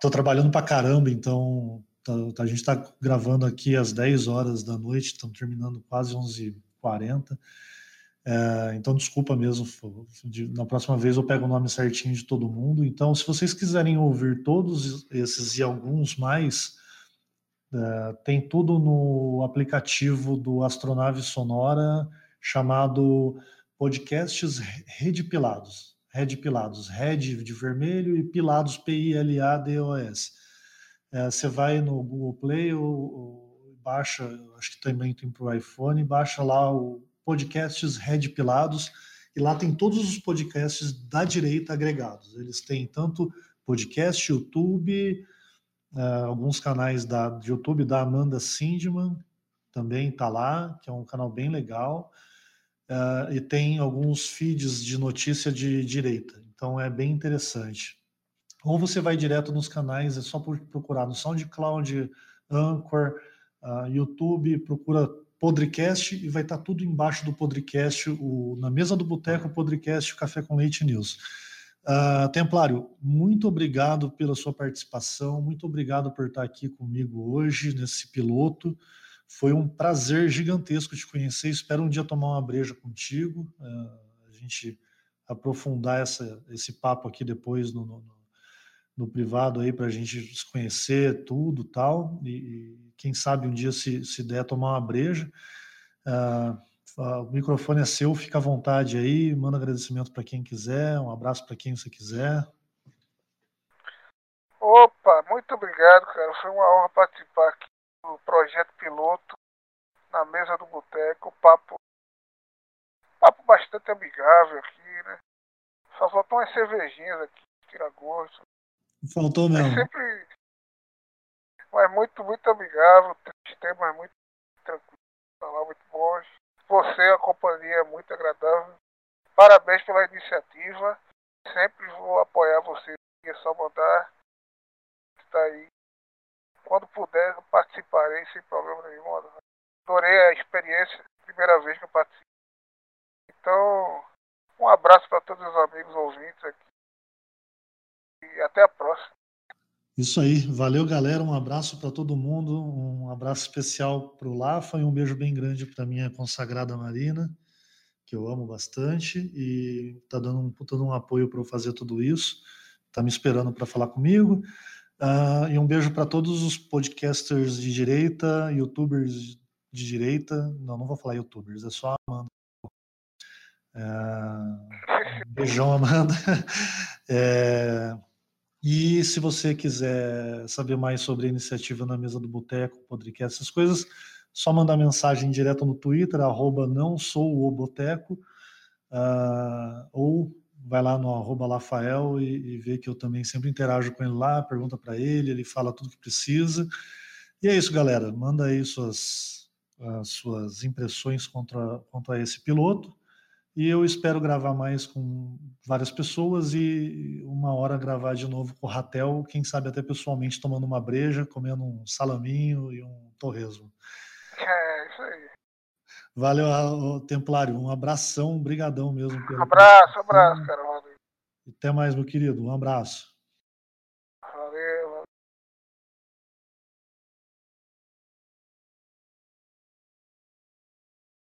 tô trabalhando para caramba, então tá, a gente está gravando aqui às 10 horas da noite, estamos terminando quase 11h40. É, então, desculpa mesmo, na próxima vez eu pego o nome certinho de todo mundo. Então, se vocês quiserem ouvir todos esses e alguns mais, é, tem tudo no aplicativo do Astronave Sonora chamado Podcasts Rede Pilados. Rede Pilados, Red de vermelho e Pilados, P-I-L-A-D-O-S. É, você vai no Google Play ou, ou baixa, acho que também tem para o iPhone, baixa lá o podcasts Red Pilados, e lá tem todos os podcasts da direita agregados. Eles têm tanto podcast, YouTube, uh, alguns canais da, de YouTube da Amanda Sindman, também está lá, que é um canal bem legal, uh, e tem alguns feeds de notícia de direita, então é bem interessante. Ou você vai direto nos canais, é só procurar no SoundCloud, Anchor, uh, YouTube, procura Podcast e vai estar tudo embaixo do podcast, o, na mesa do boteco, o podcast Café com Leite News. Uh, Templário, muito obrigado pela sua participação, muito obrigado por estar aqui comigo hoje nesse piloto. Foi um prazer gigantesco te conhecer. Espero um dia tomar uma breja contigo, uh, a gente aprofundar essa, esse papo aqui depois no, no, no privado aí para a gente se conhecer tudo tal. E, quem sabe um dia se, se der tomar uma breja. Uh, o microfone é seu, fica à vontade aí, manda agradecimento para quem quiser, um abraço para quem você quiser. Opa, muito obrigado, cara. Foi uma honra participar aqui do projeto piloto na mesa do boteco, papo papo bastante amigável aqui, né? Só faltam umas cervejinhas aqui, tirar gosto. Faltou mesmo. É sempre mas muito, muito amigável, temas muito tranquilos, falar muito bons. Você, a companhia é muito agradável. Parabéns pela iniciativa. Sempre vou apoiar você. É só mandar. Está aí. Quando puder, participarei sem problema nenhum. Adorei a experiência. Primeira vez que eu participo. Então, um abraço para todos os amigos ouvintes aqui. E até a próxima. Isso aí, valeu galera, um abraço para todo mundo, um abraço especial para o Lafa e um beijo bem grande para minha consagrada Marina, que eu amo bastante e está dando um puta um apoio para eu fazer tudo isso, está me esperando para falar comigo. Uh, e um beijo para todos os podcasters de direita, youtubers de direita, não, não vou falar youtubers, é só a Amanda. Uh, beijão, Amanda. É, e se você quiser saber mais sobre a iniciativa na mesa do Boteco, podcast, essas coisas, só mandar mensagem direto no Twitter, arroba não sou o Boteco, uh, ou vai lá no arroba Lafael e, e vê que eu também sempre interajo com ele lá, pergunta para ele, ele fala tudo que precisa. E é isso, galera. Manda aí suas, as suas impressões contra, contra esse piloto. E eu espero gravar mais com várias pessoas e uma hora gravar de novo com o Ratel, quem sabe até pessoalmente tomando uma breja, comendo um salaminho e um torresmo. É, isso aí. Valeu, Templário. Um abração, um brigadão mesmo. Pelo... Abraço, abraço, cara. Até mais, meu querido. Um abraço.